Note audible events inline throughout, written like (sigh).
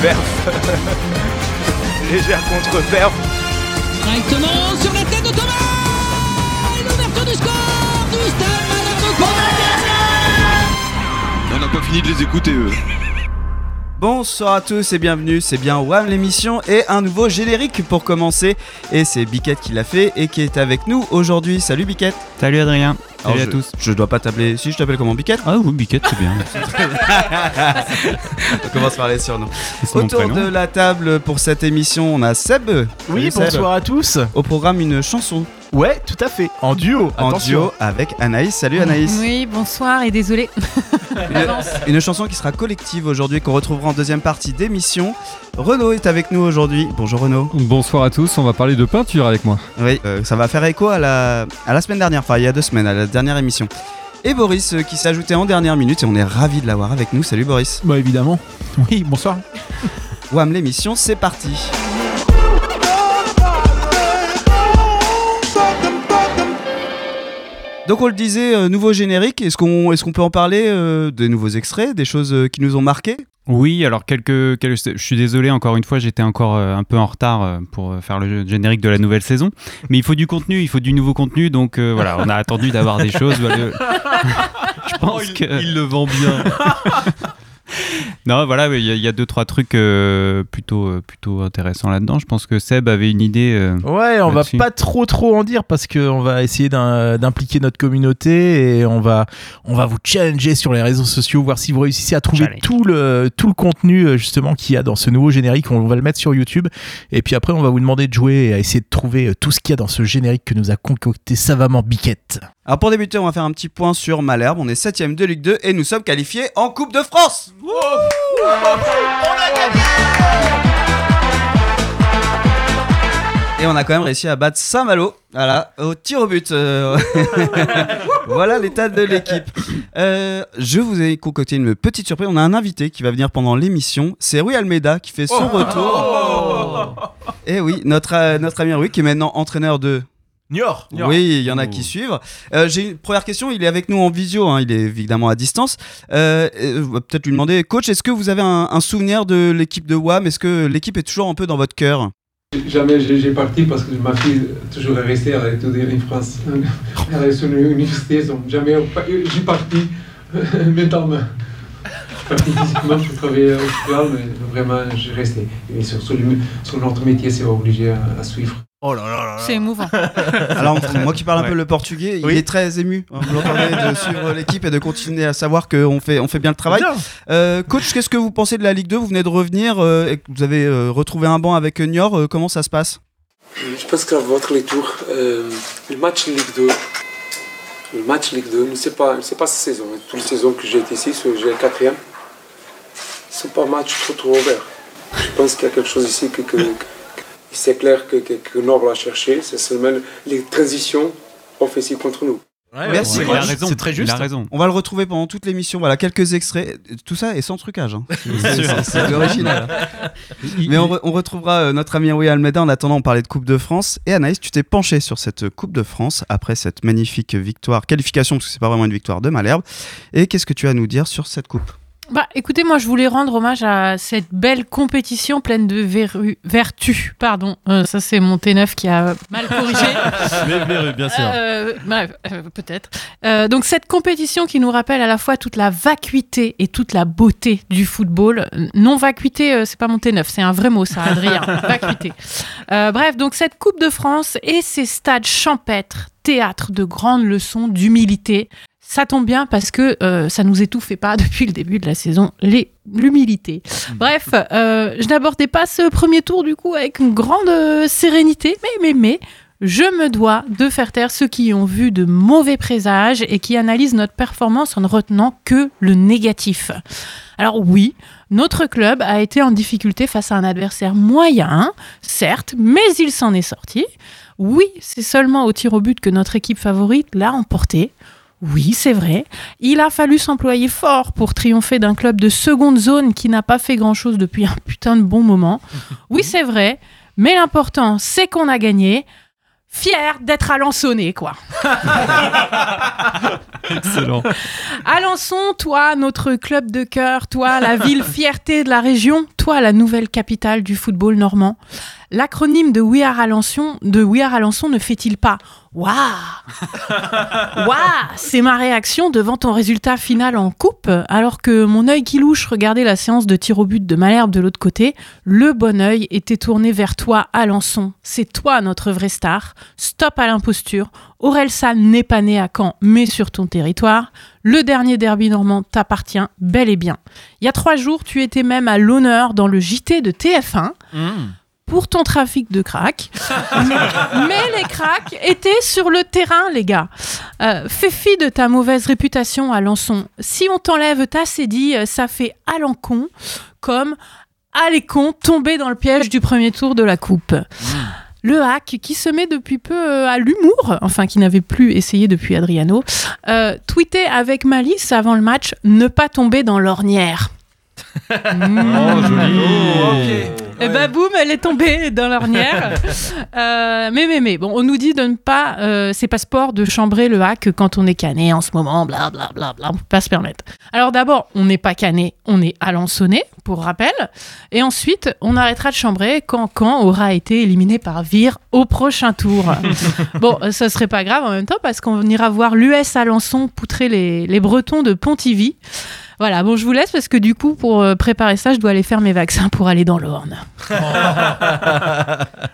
contre-perf. (laughs) légère contre-perf. Directement sur la tête de Thomas l'ouverture du score du Stade On n'a pas fini de les écouter eux. Bonsoir à tous et bienvenue, c'est bien WAM l'émission et un nouveau générique pour commencer. Et c'est Biquette qui l'a fait et qui est avec nous aujourd'hui. Salut Biquette Salut Adrien Alors, Salut à je- tous Je dois pas t'appeler. Si je t'appelle comment Biquette? Ah oui, Biquette, c'est bien. (laughs) On commence par les surnoms. Autour de la table pour cette émission, on a Seb. Oui, Salut, Seb. bonsoir à tous. Au programme, une chanson Ouais, tout à fait. En duo. en attention. duo avec Anaïs. Salut Anaïs. Oui, bonsoir et désolé. (laughs) Une, une chanson qui sera collective aujourd'hui, qu'on retrouvera en deuxième partie d'émission. Renaud est avec nous aujourd'hui. Bonjour Renaud. Bonsoir à tous, on va parler de peinture avec moi. Oui, euh, ça va faire écho à la, à la semaine dernière, enfin il y a deux semaines, à la dernière émission. Et Boris euh, qui s'est ajouté en dernière minute et on est ravi de l'avoir avec nous. Salut Boris. Bah évidemment. Oui, bonsoir. Wam l'émission, c'est parti. Donc on le disait, euh, nouveau générique, est-ce qu'on est qu'on peut en parler euh, Des nouveaux extraits, des choses euh, qui nous ont marqué Oui, alors quelques, quelques- Je suis désolé, encore une fois, j'étais encore euh, un peu en retard euh, pour faire le générique de la nouvelle saison. Mais il faut du contenu, il faut du nouveau contenu. Donc euh, voilà, on a attendu d'avoir des choses. Bah, (laughs) Je pense que. le vend bien. (laughs) (laughs) Non, voilà, il y, a- il y a deux, trois trucs euh, plutôt, euh, plutôt intéressants là-dedans. Je pense que Seb avait une idée. euh, Ouais, on va pas trop trop en dire parce qu'on va essayer d'un- d'impliquer notre communauté et on va on va vous challenger sur les réseaux sociaux, voir si vous réussissez à trouver Challenge. tout le tout le contenu justement qu'il y a dans ce nouveau générique. On va le mettre sur YouTube et puis après on va vous demander de jouer et à essayer de trouver tout ce qu'il y a dans ce générique que nous a concocté savamment Biquette. Alors pour débuter, on va faire un petit point sur Malherbe. On est 7ème de Ligue 2 et nous sommes qualifiés en Coupe de France. Et on a quand même réussi à battre Saint-Malo, voilà, au tir au but. euh. (laughs) voilà l'état de l'équipe. Euh, je vous ai concocté une petite surprise. On a un invité qui va venir pendant l'émission. C'est Rui Almeida qui fait son retour. Et oui, notre, euh, notre ami Rui qui est maintenant entraîneur de Niort. oui, il y en a qui suivent. Euh, J'ai une première question. Il est avec nous en visio. hein, il est évidemment à distance. Euh, euh, on va peut-être lui demander, coach, est-ce que vous avez un, un souvenir de l'équipe de WAM Est-ce que l'équipe est toujours un peu dans votre cœur? Jamais j'ai parti parce que ma fille toujours est restée, elle a étudié en France. Elle est sur l'université, donc jamais j'ai parti. (laughs) Maintenant, (laughs) je parti physiquement pour travailler au hospital, mais vraiment j'ai resté. Et sur, sur, le- sur notre métier, c'est obligé à, à suivre. Oh là là là là. C'est émouvant. (laughs) Alors, moi qui parle un Ouais. peu le portugais, il est très ému. hein, Vous l'entendez de (laughs) suivre l'équipe et de continuer à savoir qu'on fait, on fait bien le travail. Bien. Euh, coach, qu'est-ce que vous pensez de la Ligue 2 Vous venez de revenir euh, et que vous avez euh, retrouvé un banc avec Niort. euh, comment ça se passe? Je pense que votre lecture, euh, le match Ligue 2, le match Ligue 2, c'est pas, c'est pas cette saison. hein. Toutes les saisons que j'ai été ici, j'ai le quatrième, c'est pas un match trop trop ouvert. Je pense qu'il y a quelque chose ici que, que- que- c'est clair que, que, que Nord l'a cherché, c'est seulement les transitions offensives contre nous. Ouais, Merci, ouais, il a ouais, raison. C'est très juste. Il a raison. On va le retrouver pendant toute l'émission. Voilà, quelques extraits. Tout ça est sans trucage. hein. (laughs) C'est- original. Mais on, re- on retrouvera euh, notre ami Rui Almeida. En attendant, on parlait de Coupe de France. Et Anaïs, tu t'es penché sur cette Coupe de France après cette magnifique victoire, qualification, parce que c'est pas vraiment une victoire de Malherbe. Et qu'est-ce que tu as à nous dire sur cette Coupe? Bah, écoutez, moi, je voulais rendre hommage à cette belle compétition pleine de verru- vertus. Pardon, Euh, ça c'est mon T9 qui a mal corrigé. (laughs) Mais, bien sûr. Euh, bref, euh, peut-être. Euh, donc cette compétition qui nous rappelle à la fois toute la vacuité et toute la beauté du football. Non vacuité, euh, c'est pas mon T9, c'est un vrai mot ça, Adrien. (laughs) vacuité. Euh, bref, donc cette Coupe de France et ces stades champêtres, théâtre de grandes leçons d'humilité. Ça tombe bien parce que euh, ça nous étouffait pas (laughs) depuis le début de la saison, l'humilité. Bref, euh, je n'abordais pas ce premier tour du coup avec une grande euh, sérénité, mais, mais, mais, je me dois de faire taire ceux qui ont vu de mauvais présages et qui analysent notre performance en ne retenant que le négatif. Alors oui, notre club a été en difficulté face à un adversaire moyen, certes, mais il s'en est sorti. Oui, c'est seulement au tir au but que notre équipe favorite l'a emporté. Oui, c'est vrai. Il a fallu s'employer fort pour triompher d'un club de seconde zone qui n'a pas fait grand-chose depuis un putain de bon moment. (laughs) Oui, c'est vrai. Mais l'important, c'est qu'on a gagné. fier d'être Alençonné, quoi. (laughs) Excellent. Alençon, toi, notre club de cœur, toi, la ville fierté de la région, toi, la nouvelle capitale du football normand. L'acronyme de We Are Alençon, de We Are Alençon ne fait-il pas Waouh Waouh C'est ma réaction devant ton résultat final en coupe, alors que mon œil qui louche regardait la séance de tir au but de Malherbe de l'autre côté, le bon œil était tourné vers toi, Alençon. C'est toi notre vraie star. Stop à l'imposture. Orelsan n'est pas né à Caen, mais sur ton territoire. Le dernier derby normand t'appartient bel et bien. Il y a trois jours, tu étais même à l'honneur dans le JT de TF1 pour ton trafic de crack. (laughs) Mais les cracks étaient sur le terrain, les gars. Euh, fais fi de ta mauvaise réputation à Lançon. Si on t'enlève ta cédille, euh, ça fait Alencon comme Alécon tombé dans le piège du premier tour de la coupe. Le hack qui se met depuis peu euh, à l'humour, enfin qui n'avait plus essayé depuis Adriano, euh, tweetait avec malice avant le match ne pas tomber dans l'ornière. Oh, joli. Et bah boum, elle est tombée dans l'ornière. (laughs) Euh, mais, mais, mais, bon, on nous dit de ne pas, euh, c'est pas sport de chambrer le hack quand on est cané en ce moment, bla bla bla bla, on peut pas se permettre. Alors d'abord, on n'est pas cané, on est alençonné, pour rappel. Et ensuite, on arrêtera de chambrer quand Caen aura été éliminé par Vire au prochain tour. (laughs) bon, ça serait pas grave en même temps parce qu'on ira voir l'US Alençon poutrer les, les Bretons de Pontivy. Voilà, bon, je vous laisse parce que du coup, pour euh, préparer ça, je dois aller faire mes vaccins pour aller dans l'Orne. (laughs)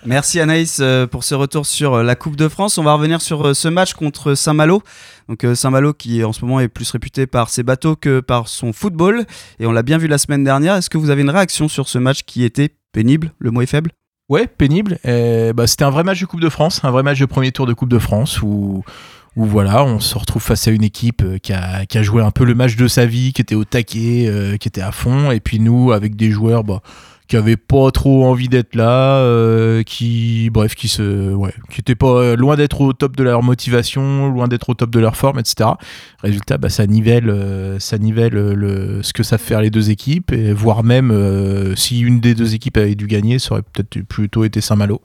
Merci Anaïs euh, pour ce retour sur euh, la Coupe de France. On va revenir sur ce match contre Saint-Malo. Donc Saint-Malo qui en ce moment est plus réputé par ses bateaux que par son football. Et on l'a bien vu la semaine dernière. Est-ce que vous avez une réaction sur ce match qui était pénible? Le mot est faible Ouais, pénible. Bah, c'était un vrai match de Coupe de France, un vrai match de premier tour de Coupe de France où, où voilà, on se retrouve face à une équipe euh, qui a, joué un peu le match de sa vie, qui était au taquet, euh, qui était à fond, et puis nous avec des joueurs bah, qui avaient pas trop envie d'être là, euh, qui bref, qui se, étaient pas loin d'être au top de leur motivation, loin d'être au top de leur forme, etc. Résultat, bah, ça nivelle, ça ce que savent faire les deux équipes, et voire même si une des deux équipes avait dû gagner, ça aurait peut-être plutôt été Saint-Malo.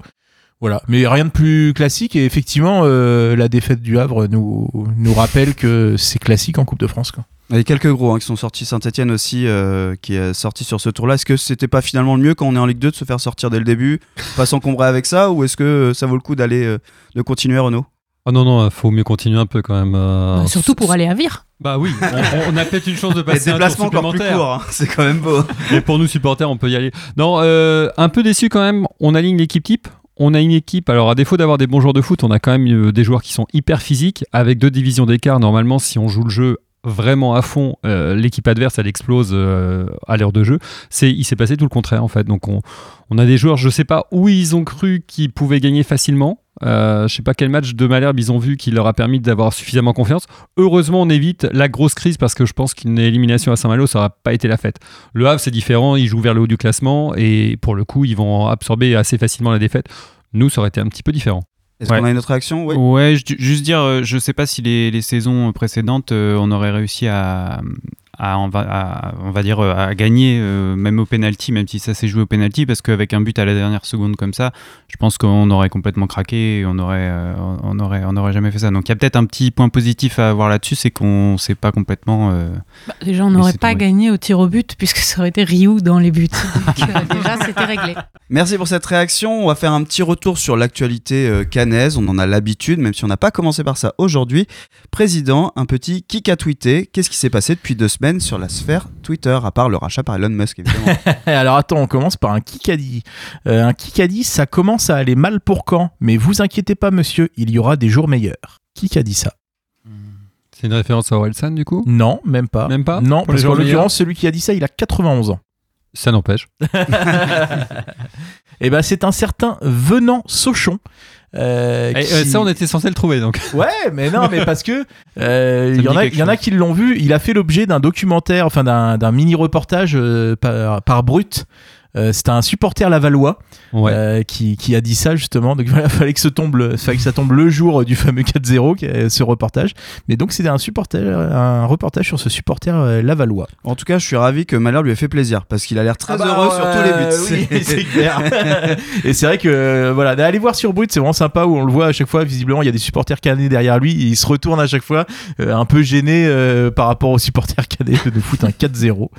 Voilà, mais rien de plus classique et effectivement euh, la défaite du Havre nous, nous rappelle que c'est classique en Coupe de France. Quoi. Il y a quelques gros hein, qui sont sortis. Saint-Etienne aussi euh, qui est sorti sur ce tour-là. Est-ce que c'était pas finalement le mieux quand on est en Ligue 2 de se faire sortir dès le début, pas s'encombrer avec ça, ou est-ce que euh, ça vaut le coup d'aller euh, de continuer Renaud? Ah non, non, faut mieux continuer un peu quand même. euh, Bah, surtout pour aller à Vire. Bah oui, on, on a peut-être une chance de (laughs) Les passer un tour déplacements encore plus hein. c'est quand même beau. Et pour nous supporters, on peut y aller. Non, euh, un peu déçu quand même. On aligne l'équipe type. On a une équipe, alors à défaut d'avoir des bons joueurs de foot, on a quand même euh, des joueurs qui sont hyper physiques, avec deux divisions d'écart. Normalement, si on joue le jeu vraiment à fond, euh, l'équipe adverse, elle explose euh, à l'heure de jeu. C'est, il s'est passé tout le contraire en fait. Donc on, a des joueurs, je sais pas où ils ont cru qu'ils pouvaient gagner facilement. Euh, je sais pas quel match de Malherbe ils ont vu qui leur a permis d'avoir suffisamment confiance. Heureusement, on évite la grosse crise parce que je pense qu'une élimination à Saint-Malo, ça n'aurait pas été la fête. Le Havre, c'est différent, ils jouent vers le haut du classement et pour le coup, ils vont absorber assez facilement la défaite. Nous, ça aurait été un petit peu différent. Est-ce Ouais. qu'on a une autre réaction? Oui. Ouais, juste dire, euh, je sais pas si les, les saisons précédentes, euh, on aurait réussi à, à, on, va, à- on va dire, euh, à gagner, euh, même au penalty, même si ça s'est joué au penalty, parce qu'avec un but à la dernière seconde comme ça, je pense qu'on aurait complètement craqué, et on aurait, euh, on aurait, on aurait jamais fait ça. Donc il y a peut-être un petit point positif à avoir là-dessus, c'est qu'on s'est pas complètement. euh, Bah, déjà, on n'aurait pas tombé. gagné au tir au but puisque ça aurait été Ryu dans les buts. (laughs) Donc, euh, déjà, c'était réglé. Merci pour cette réaction. On va faire un petit retour sur l'actualité euh, cannaise. On en a l'habitude, même si on n'a pas commencé par ça aujourd'hui. Président, un petit kick à tweeter. Qu'est-ce qui s'est passé depuis deux semaines sur la sphère Twitter, à part le rachat par Elon Musk, évidemment (laughs) Alors attends, on commence par un Kikadi. Euh, un Kikadi, ça commence à aller mal pour quand? Mais vous inquiétez pas, monsieur, il y aura des jours meilleurs. Qui a dit ça? C'est une référence à Orelsan du coup? Non, même pas. Même pas? Non, parce qu'en l'occurrence, celui qui a dit ça, il a 91 ans. Ça n'empêche. (laughs) (laughs) Et ben, c'est un certain Venant Sauchon. Euh, qui- euh, ça, on était censé le trouver donc. (laughs) Ouais, mais non, mais parce que euh, il y en a, y en a qui l'ont vu. Il a fait l'objet d'un documentaire, enfin d'un d'un mini reportage euh, par, par Brut. Euh, C'était un supporter lavallois Ouais. euh, qui, qui a dit ça justement. Donc (laughs) voilà, fallait que, ce tombe, le- fallait que ça tombe le jour du fameux 4-0, qui est ce reportage. Mais donc c'était un supporter, un reportage sur ce supporter euh, lavallois. En tout cas, je suis ravi que Malherbe lui ait fait plaisir parce qu'il a l'air très Ah bah, heureux sur tous les buts. euh, oui, (laughs) c'est clair. (laughs) et c'est vrai que euh, voilà, allez voir sur Brut, c'est vraiment sympa où on le voit à chaque fois. Visiblement, il y a des supporters canés derrière lui. Et il se retourne à chaque fois, euh, un peu gêné euh, par rapport aux supporters canés de nous foutre un 4-0.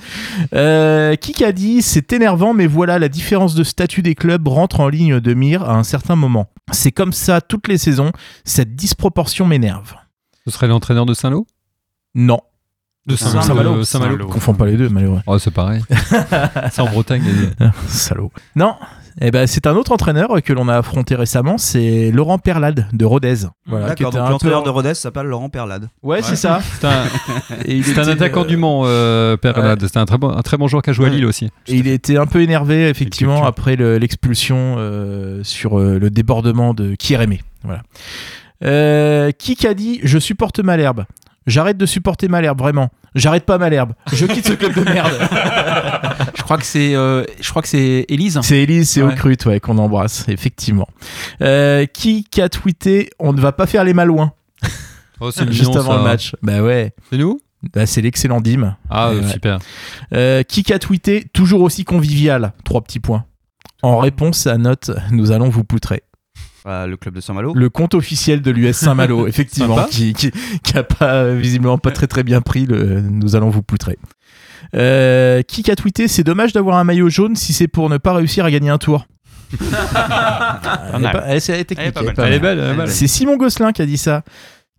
Euh, qui a dit c'est énervant, mais voilà, la différence de statut des clubs rentre en ligne de mire à un certain moment. C'est comme ça toutes les saisons. Cette disproportion m'énerve. Ce serait l'entraîneur de Saint-Lô? Non, De Saint-Malo. Saint-Malo. Saint-Malo. confond pas les deux, malheureux. Oh, c'est pareil. (laughs) c'est en Bretagne. des- Salaud. Non, eh ben, c'est un autre entraîneur que l'on a affronté récemment, c'est Laurent Perlade de Rodez. Voilà, D'accord, donc l'entraîneur peu- de Rodez s'appelle Laurent Perlade. Ouais, c'est ça. (laughs) C'est un, Et il c'est un était, attaquant euh, du Mans, euh, Perlade. C'était un très, bon, un très bon joueur qui a joué à. Lille aussi. Et il était un peu énervé, effectivement, après le- l'expulsion euh, sur euh, le débordement de Kierémé. Voilà. Euh, qui qu'a dit Je supporte Malherbe? J'arrête de supporter Malherbe, vraiment. J'arrête pas Malherbe. Je quitte ce club de merde. (laughs) Je crois que c'est, euh, je crois que c'est Élise. C'est Elise, c'est Ouais. Ocrute, ouais, qu'on embrasse, effectivement. Euh, qui a tweeté On ne va pas faire les malouins? Oh, c'est juste mignon, avant ça. le match Bah ouais. C'est nous? Bah, c'est l'excellent Dim. Ah, Ouais, euh, ouais. super. Euh, qui a tweeté toujours aussi convivial? Trois petits points. En réponse à note, nous allons vous poutrer. Le club de Saint-Malo. Le compte officiel de l'US Saint-Malo, (laughs) effectivement, qui, qui, qui a pas visiblement pas très très bien pris le nous allons vous poutrer. Euh, qui a tweeté C'est dommage d'avoir un maillot jaune si c'est pour ne pas réussir à gagner un tour. (laughs) elle, est mal. pas- elle- c'est- elle est technique, Elle est pas elle est mal. pas Elle est mal. belle, elle est belle. C'est Simon Gosselin qui a dit ça.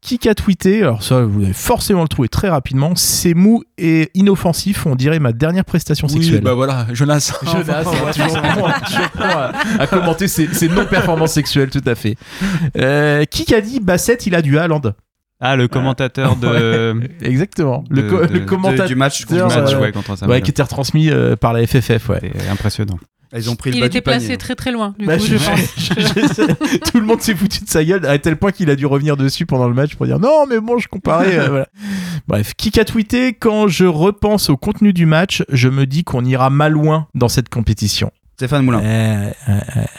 Qui a tweeté Alors ça, vous allez forcément le trouver très rapidement. C'est mou et inoffensif, on dirait ma dernière prestation Oui, sexuelle. bah voilà, Jonas. (laughs) Jonas, toujours à, à commenter ses, ses non-performances sexuelles, tout à fait. Euh, qui a dit Bassett, il a du Haaland? Ah, le commentateur de, Exactement. Le, De- co- de- le commentateur du match du contre euh, match Saint-Malo. ouais, contre ouais, qui était retransmis euh, par la FFF. Ouais. C'était impressionnant. Ils ont pris le Il bas était du panier. placé très très loin. Du Bah, coup, je- je pense. (laughs) je- je- tout le monde s'est foutu de sa gueule à tel point qu'il a dû revenir dessus pendant le match pour dire non mais bon je comparais euh, voilà. bref qui a tweeté quand je repense au contenu du match je me dis qu'on ira mal loin dans cette compétition Stéphane Moulin.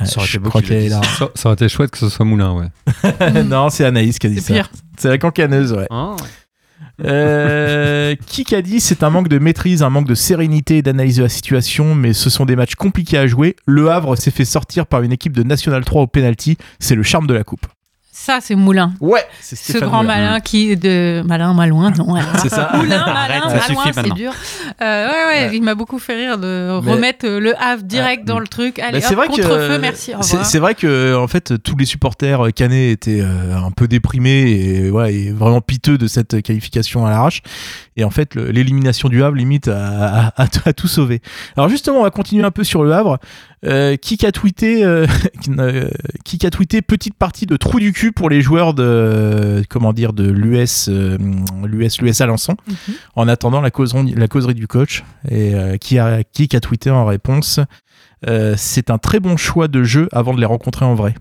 Ça aurait été beau Ça, ça aurait chouette que ce soit Moulin, ouais. (laughs) non c'est Anaïs qui a dit C'est ça pire. c'est la cancaneuse ouais Ah, Euh, qui a dit c'est un manque de maîtrise, un manque de sérénité et d'analyse de la situation, mais ce sont des matchs compliqués à jouer. Le Havre s'est fait sortir par une équipe de National 3 au penalty, c'est le charme de la coupe. Ça, c'est Moulin. Ouais, c'est Ce grand malin qui de malin malouin non. C'est ça. Moulin malin malouin c'est dur. Euh, ouais ouais il m'a beaucoup fait rire de Mais- remettre euh, le Havre direct dans le truc. Allez Bah, hop, vrai que contre-feu merci c'est vrai que en fait tous les supporters canets étaient euh, un peu déprimés et ouais et vraiment piteux de cette qualification à l'arrache et en fait l'élimination du Havre limite à, à- à- à tout sauver. Alors justement on va continuer un peu sur le Havre. Euh, qui a tweeté euh, (laughs) qui qui a tweeté petite partie de trou du cul pour les joueurs de comment dire de l'US euh, l'US l'US Alençon Mhm. en attendant la causerie, la causerie du coach. Et euh, qui, a, qui a tweeté en réponse euh, C'est un très bon choix de jeu avant de les rencontrer en vrai.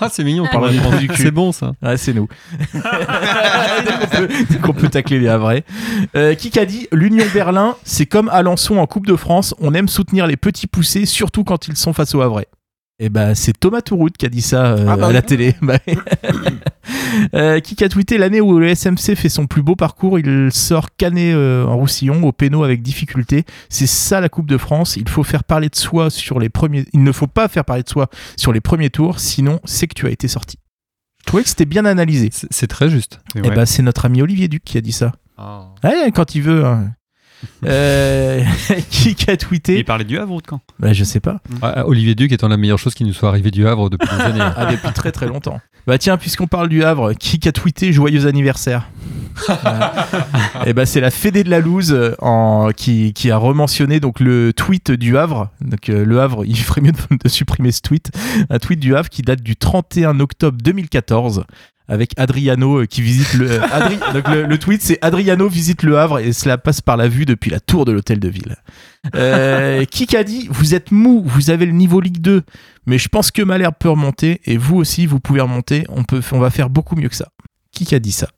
Ah, c'est mignon, Par le trou du cul. C'est bon, ça. Ouais, c'est nous. (laughs) Dès qu'on peut- tacler les Havrais. Euh, qui a dit L'Union Berlin, c'est comme Alençon en Coupe de France, on aime soutenir les petits poussés, surtout quand ils sont face aux Havrais. Et ben c'est Thomas Touroud qui a dit ça euh, Ah bah à la oui. télé. (laughs) Bah oui. (laughs) Euh, qui a tweeté l'année où le SMC fait son plus beau parcours, il sort canet euh, en Roussillon au péno avec difficulté. C'est ça la Coupe de France. Il faut faire parler de soi sur les premiers. Il ne faut pas faire parler de soi sur les premiers tours, sinon c'est que tu as été sorti. Je trouvais que c'était bien analysé. C'est très juste. Et Et ouais. ben c'est notre ami Olivier Duc qui a dit ça. Ouais, quand il veut. hein. Euh, (laughs) qui a tweeté Il parlait du Havre ou de quand? Bah, Je sais pas. Ah, Olivier Duc étant la meilleure chose qui nous soit arrivée du Havre depuis des années. Ah, depuis très très longtemps. Bah tiens, puisqu'on parle du Havre, qui a tweeté joyeux anniversaire (laughs) Et ben c'est la Fédé de la Louse euh, en, qui, qui a rementionné donc le tweet du Havre. Donc euh, le Havre, il ferait mieux de, de supprimer ce tweet. Un tweet du Havre qui date du 31 octobre 2014 avec Adriano euh, qui visite le euh, Adri- (laughs) donc le, le tweet c'est Adriano visite le Havre et cela passe par la vue depuis la tour de l'hôtel de ville. Euh, (laughs) qui a dit vous êtes mou, vous avez le niveau Ligue 2, mais je pense que Malherbe peut remonter et vous aussi vous pouvez remonter. On peut, on va faire beaucoup mieux que ça. Qui a dit ça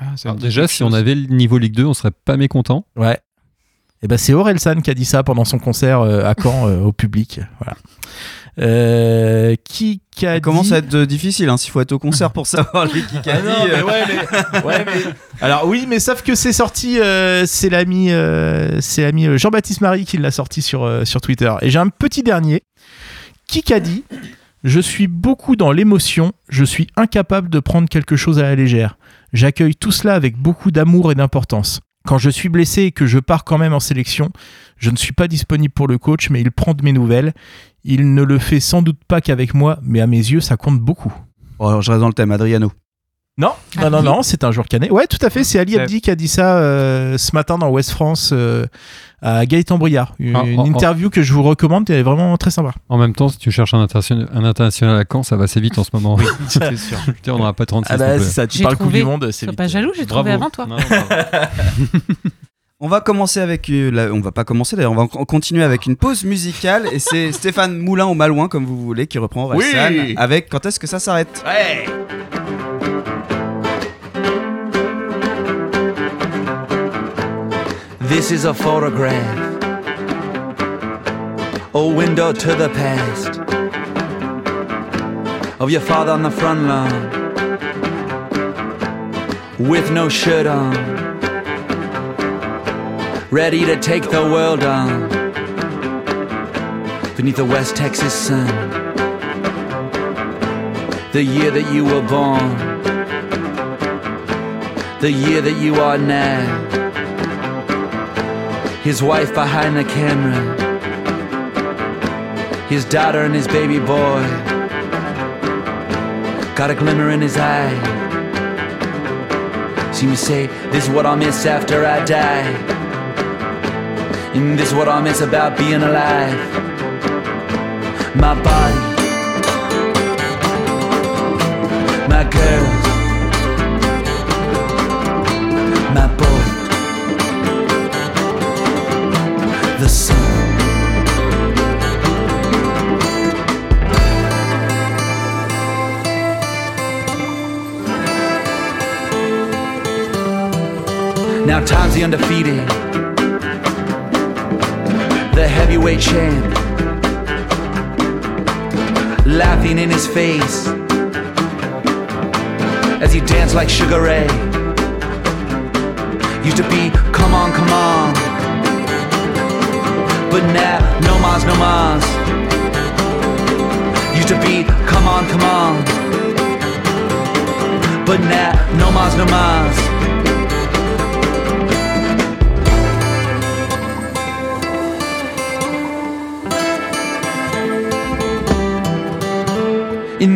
Ah, Alors me dit déjà, si on avait le niveau Ligue 2, on serait pas mécontent. Ouais. Et ben c'est Orelsan qui a dit ça pendant son concert euh, à Caen euh, au public. Voilà. Euh, qui, a Ça commence dit- à être euh, difficile hein, s'il faut être au concert pour savoir les qui Ah non, mais ouais, mais- ouais, mais- (laughs) Alors oui, mais sauf que c'est sorti, euh, c'est l'ami, euh, c'est l'ami euh, Jean-Baptiste Marie qui l'a sorti sur euh, sur Twitter. Et j'ai un petit dernier qui a dit Je suis beaucoup dans l'émotion, je suis incapable de prendre quelque chose à la légère. J'accueille tout cela avec beaucoup d'amour et d'importance. Quand je suis blessé et que je pars quand même en sélection, je ne suis pas disponible pour le coach, mais il prend de mes nouvelles. Il ne le fait sans doute pas qu'avec moi, mais à mes yeux, ça compte beaucoup. Oh, alors, je reste dans le thème, Adriano. Non, non, non, non, c'est un jour canet. Ouais, tout à fait. C'est Ali. Abdi qui a dit ça euh, ce matin dans West France euh, à Gaëtan Briard. Une, Ah, une oh, oh. interview que je vous recommande, elle est vraiment très sympa. En même temps, si tu cherches un international, un international à Caen, ça va assez vite en ce moment. c'est (laughs) sûr. On n'aura pas 36 Ah bah, ça, tu J'ai parles Coupe du Monde, c'est vite. pas jaloux, j'ai trouvé avant toi. Non. (laughs) On va commencer avec. euh, la- On va pas commencer d'ailleurs, on va continuer avec une pause musicale. et c'est (laughs) Stéphane Moulin ou Malouin, comme vous voulez, qui reprend Oui. avec Quand est-ce que ça s'arrête This is a photograph, a window to the past of your father on the front lawn with no shirt on, ready to take the world on beneath the West Texas sun. The year that you were born, the year that you are now his wife behind the camera, his daughter and his baby boy. Got a glimmer in his eye. See me say, This is what I'll miss after I die. This is what I'll miss about being alive. My body, my girls, my boy. the sun. Now time's the undefeated, the heavyweight champ, laughing in his face as he danced like Sugar Ray. Used to be, come on, come on. But now, no mas, no mas. Used to be, come on, come on. But now, no mas, no mas.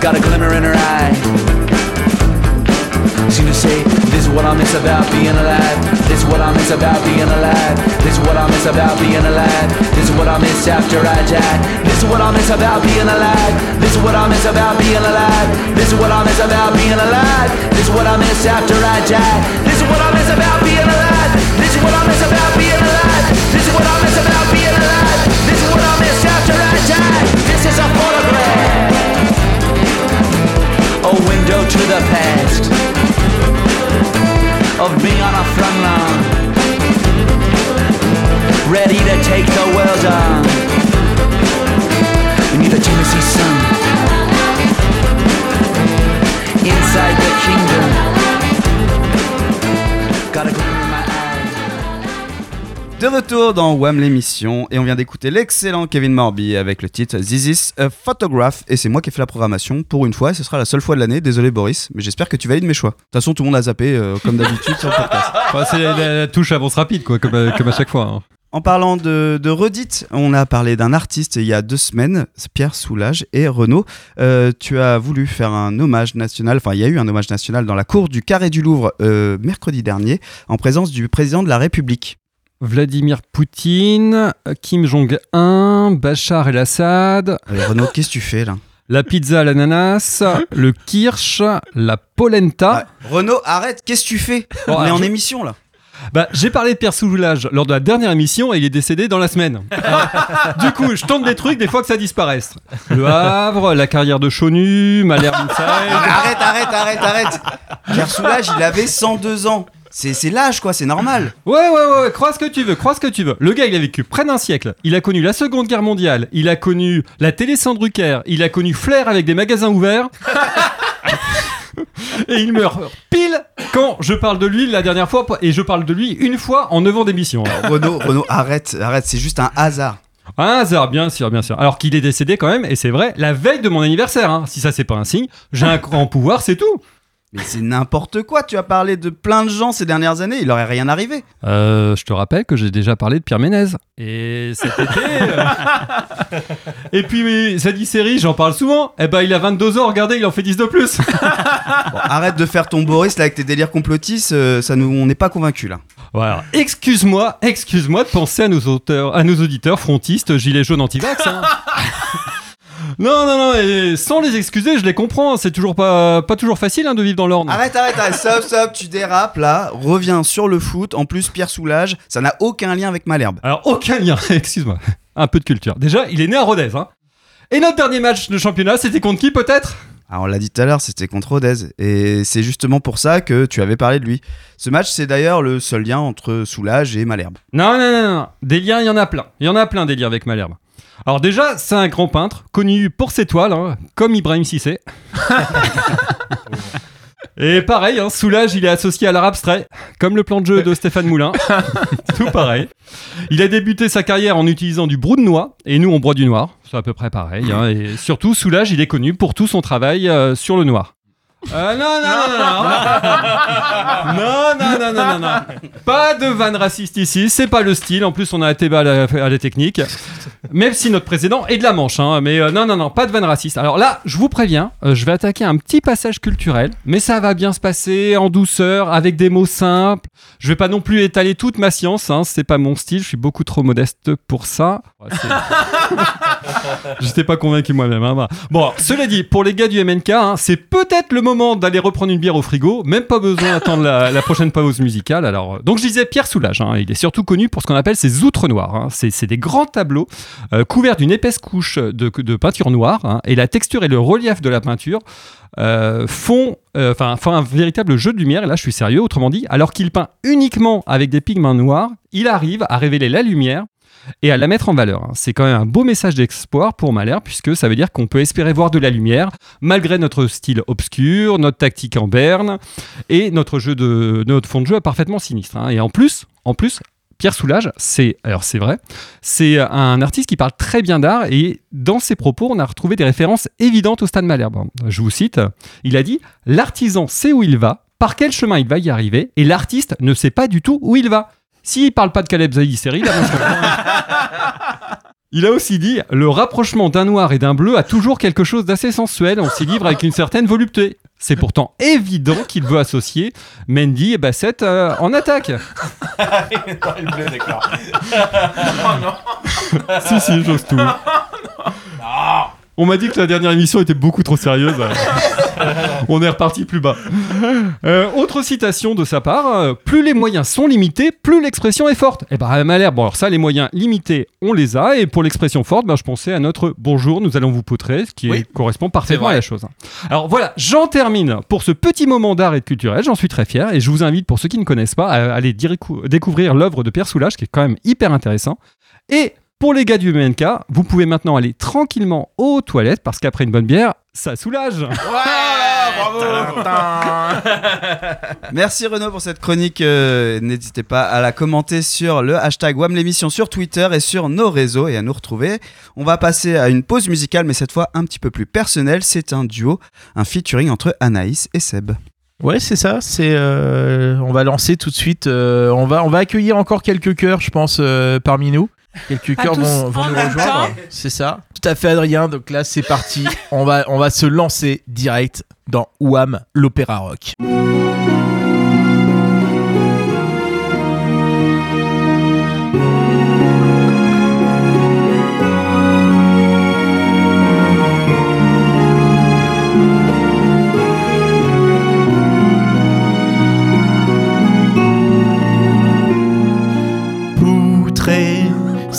got a glimmer in her eye. Seem to say, this is what I miss about being alive. This is what I miss about being alive. This is what I miss about being alive. This is what I miss after I die. This is what I miss about being alive. This is what I miss about being alive. This is what I miss about being alive. This is what I miss after I die. This is what I miss about being alive. This is what I miss about being alive. This is what I miss about being alive. Retour dans Wham l'émission et on vient d'écouter l'excellent Kevin Morby avec le titre This is a Photograph et c'est moi qui ai fait la programmation pour une fois et ce sera la seule fois de l'année, désolé Boris, mais j'espère que tu valides mes choix. De toute façon tout le monde a zappé euh, comme d'habitude sur le podcast. (laughs) Enfin, c'est la, la touche avance rapide, quoi, comme, à- comme à chaque fois. hein. En parlant de, de redites, on a parlé d'un artiste il y a deux semaines, Pierre Soulages et Renaud. Euh, tu as voulu faire un hommage national, enfin il y a eu un hommage national dans la cour du Carré du Louvre euh, mercredi dernier en présence du président de la République. Vladimir Poutine, Kim Jong-un, Bachar el-Assad, Allez, Renaud, qu'est-ce que tu fais là? La pizza à l'ananas, (laughs) le kirsch, la polenta. Ah, Renaud, arrête, qu'est-ce que tu fais? Bon, On est en émission là. Bah, j'ai parlé de Pierre Soulages lors de la dernière émission et il est décédé dans la semaine. (laughs) Du coup, je tente des trucs des fois que ça disparaisse. Le Havre, la carrière de Chonu, Malherbe. Arrête, arrête, arrête, arrête Pierre Soulages, il avait 102 ans. C'est l'âge quoi, c'est normal. Ouais, ouais, ouais, ouais, crois ce que tu veux, crois ce que tu veux. Le gars, il a vécu près d'un siècle. Il a connu la Seconde Guerre mondiale. Il a connu la télé sans Drucker. Il a connu Flair avec des magasins ouverts. (laughs) Et il meurt pile quand je parle de lui la dernière fois. Et je parle de lui une fois en 9 ans d'émission. Renaud, Renaud, arrête, arrête, c'est juste un hasard. Un hasard, bien sûr, bien sûr. Alors qu'il est décédé quand même, et c'est vrai, la veille de mon anniversaire. hein. Si ça, c'est pas un signe, j'ai un grand pouvoir, c'est tout. Mais c'est n'importe quoi, tu as parlé de plein de gens ces dernières années, il aurait rien arrivé. Euh, je te rappelle que j'ai déjà parlé de Pierre Ménez. Et cet été. euh, (laughs) et puis, mais, ça dit série, j'en parle souvent. Eh ben, il a 22 ans, regardez, il en fait 10 de plus. (laughs) Bon, arrête de faire ton Boris là avec tes délires complotistes, euh, ça nous, on n'est pas convaincus là. Voilà. Excuse-moi, excuse-moi de penser à nos auteurs, à nos auditeurs frontistes, gilets jaunes anti-vax. hein. (laughs) non, non, non, et sans les excuser, je les comprends. C'est toujours pas, pas toujours facile hein, de vivre dans l'ordre. Arrête, arrête, arrête, stop, stop, tu dérapes là, reviens sur le foot. En plus, Pierre Soulage, ça n'a aucun lien avec Malherbe. Alors, aucun lien, (laughs) excuse-moi. Un peu de culture. Déjà, il est né à Rodez. Hein. Et notre dernier match de championnat, c'était contre qui peut-être? Alors, on l'a dit tout à l'heure, c'était contre Rodez. Et c'est justement pour ça que tu avais parlé de lui. Ce match, c'est d'ailleurs le seul lien entre Soulage et Malherbe. Non, non, non, non. Des liens, il y en a plein. Il y en a plein des liens avec Malherbe. Alors déjà, c'est un grand peintre, connu pour ses toiles, hein, comme Ibrahim Cissé. (laughs) Et pareil, hein, Soulage, il est associé à l'art abstrait, comme le plan de jeu de Stéphane Moulin. (laughs) Tout pareil. Il a débuté sa carrière en utilisant du brou de noix, et nous, on boit du noir. C'est à peu près pareil. hein, et surtout, Soulage, il est connu pour tout son travail euh, sur le noir. Euh, non, non, non, non, non. Non, non, non, non, non. Pas de vanne raciste ici, c'est pas le style. En plus, on a été à la, à la technique. Même si notre président est de la Manche, hein. Mais euh, non, non, non, pas de vanne raciste. Alors là, je vous préviens, euh, je vais attaquer un petit passage culturel, mais ça va bien se passer en douceur, avec des mots simples. Je vais pas non plus étaler toute ma science, hein. C'est pas mon style, je suis beaucoup trop modeste pour ça. Ouais, (laughs) J'étais pas convaincu moi-même. hein, bah. Bon, alors, cela dit, pour les gars du MNK, hein, c'est peut-être le moment d'aller reprendre une bière au frigo. Même pas besoin d'attendre la, prochaine pause musicale. Alors, euh, donc je disais Pierre Soulage. hein, il est surtout connu pour ce qu'on appelle ses outres noirs. hein. C'est des grands tableaux euh, couverts d'une épaisse couche de, peinture noire. hein, et la texture et le relief de la peinture euh, font, font un véritable jeu de lumière. Et là, je suis sérieux. Autrement dit, alors qu'il peint uniquement avec des pigments noirs, il arrive à révéler la lumière et à la mettre en valeur. hein. C'est quand même un beau message d'espoir pour Malherbe, puisque ça veut dire qu'on peut espérer voir de la lumière, malgré notre style obscur, notre tactique en berne, et notre jeu de notre fond de jeu parfaitement sinistre. hein. Et en plus, en plus, Pierre Soulage, c'est alors c'est vrai, c'est un artiste qui parle très bien d'art et dans ses propos, on a retrouvé des références évidentes au Stade Malherbe. Je vous cite, il a dit "L'artisan sait où il va, par quel chemin il va y arriver, et l'artiste ne sait pas du tout où il va." S'il parle pas de Caleb là, moi, comprends. (laughs) Il a aussi dit le rapprochement d'un noir et d'un bleu a toujours quelque chose d'assez sensuel. On s'y livre avec une certaine volupté. C'est pourtant évident qu'il veut associer Mendy et Bassett euh, en attaque. le bleu, d'accord. si, si, j'ose tout. (laughs) On m'a dit que la dernière émission était beaucoup trop sérieuse. (laughs) On est reparti plus bas. Euh, autre citation de sa part euh, plus les moyens sont limités, plus l'expression est forte. Et ben, Malherbe, bon, alors ça, les moyens limités, on les a. Et pour l'expression forte, ben, je pensais à notre bonjour, nous allons vous poutrer, ce qui est- correspond parfaitement à la chose. Alors voilà, j'en termine pour ce petit moment d'art et de culturel. J'en suis très fier. Et je vous invite, pour ceux qui ne connaissent pas, à aller découvrir l'œuvre de Pierre Soulages, qui est quand même hyper intéressant. Et pour les gars du MNK, vous pouvez maintenant aller tranquillement aux toilettes parce qu'après une bonne bière, ça soulage. (laughs) Merci Renaud pour cette chronique. euh, N'hésitez pas à la commenter sur le hashtag WAM l'émission sur Twitter et sur nos réseaux et à nous retrouver. On va passer à une pause musicale, mais cette fois un petit peu plus personnelle. C'est un duo, un featuring entre Anaïs et Seb. Ouais, c'est ça. C'est, euh, on va lancer tout de suite. euh, on va, on va accueillir encore quelques cœurs, je pense, euh, parmi nous. Quelques cœurs vont, nous rejoindre. C'est ça. Tout à fait, Adrien. Donc là, c'est parti. (laughs) on va, on va se lancer direct dans Wham, l'opéra rock.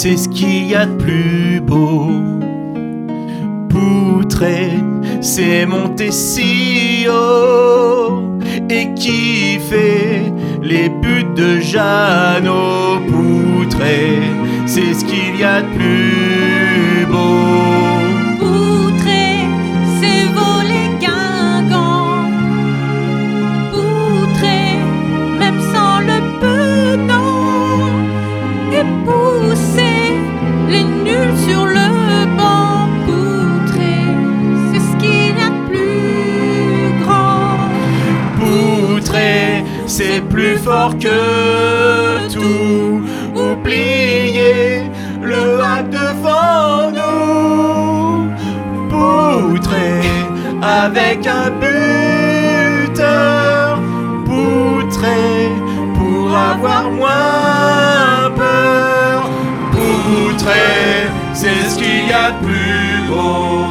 C'est ce qu'il y a de plus beau. Poutrer, c'est monter si haut et kiffer les buts de Jeannot. Poutrer, c'est ce qu'il y a de plus beau. C'est plus fort que tout. Oubliez le hack devant nous. Poutrer avec un buteur. Poutrer pour avoir moins peur. Poutrer, c'est ce qu'il y a de plus beau.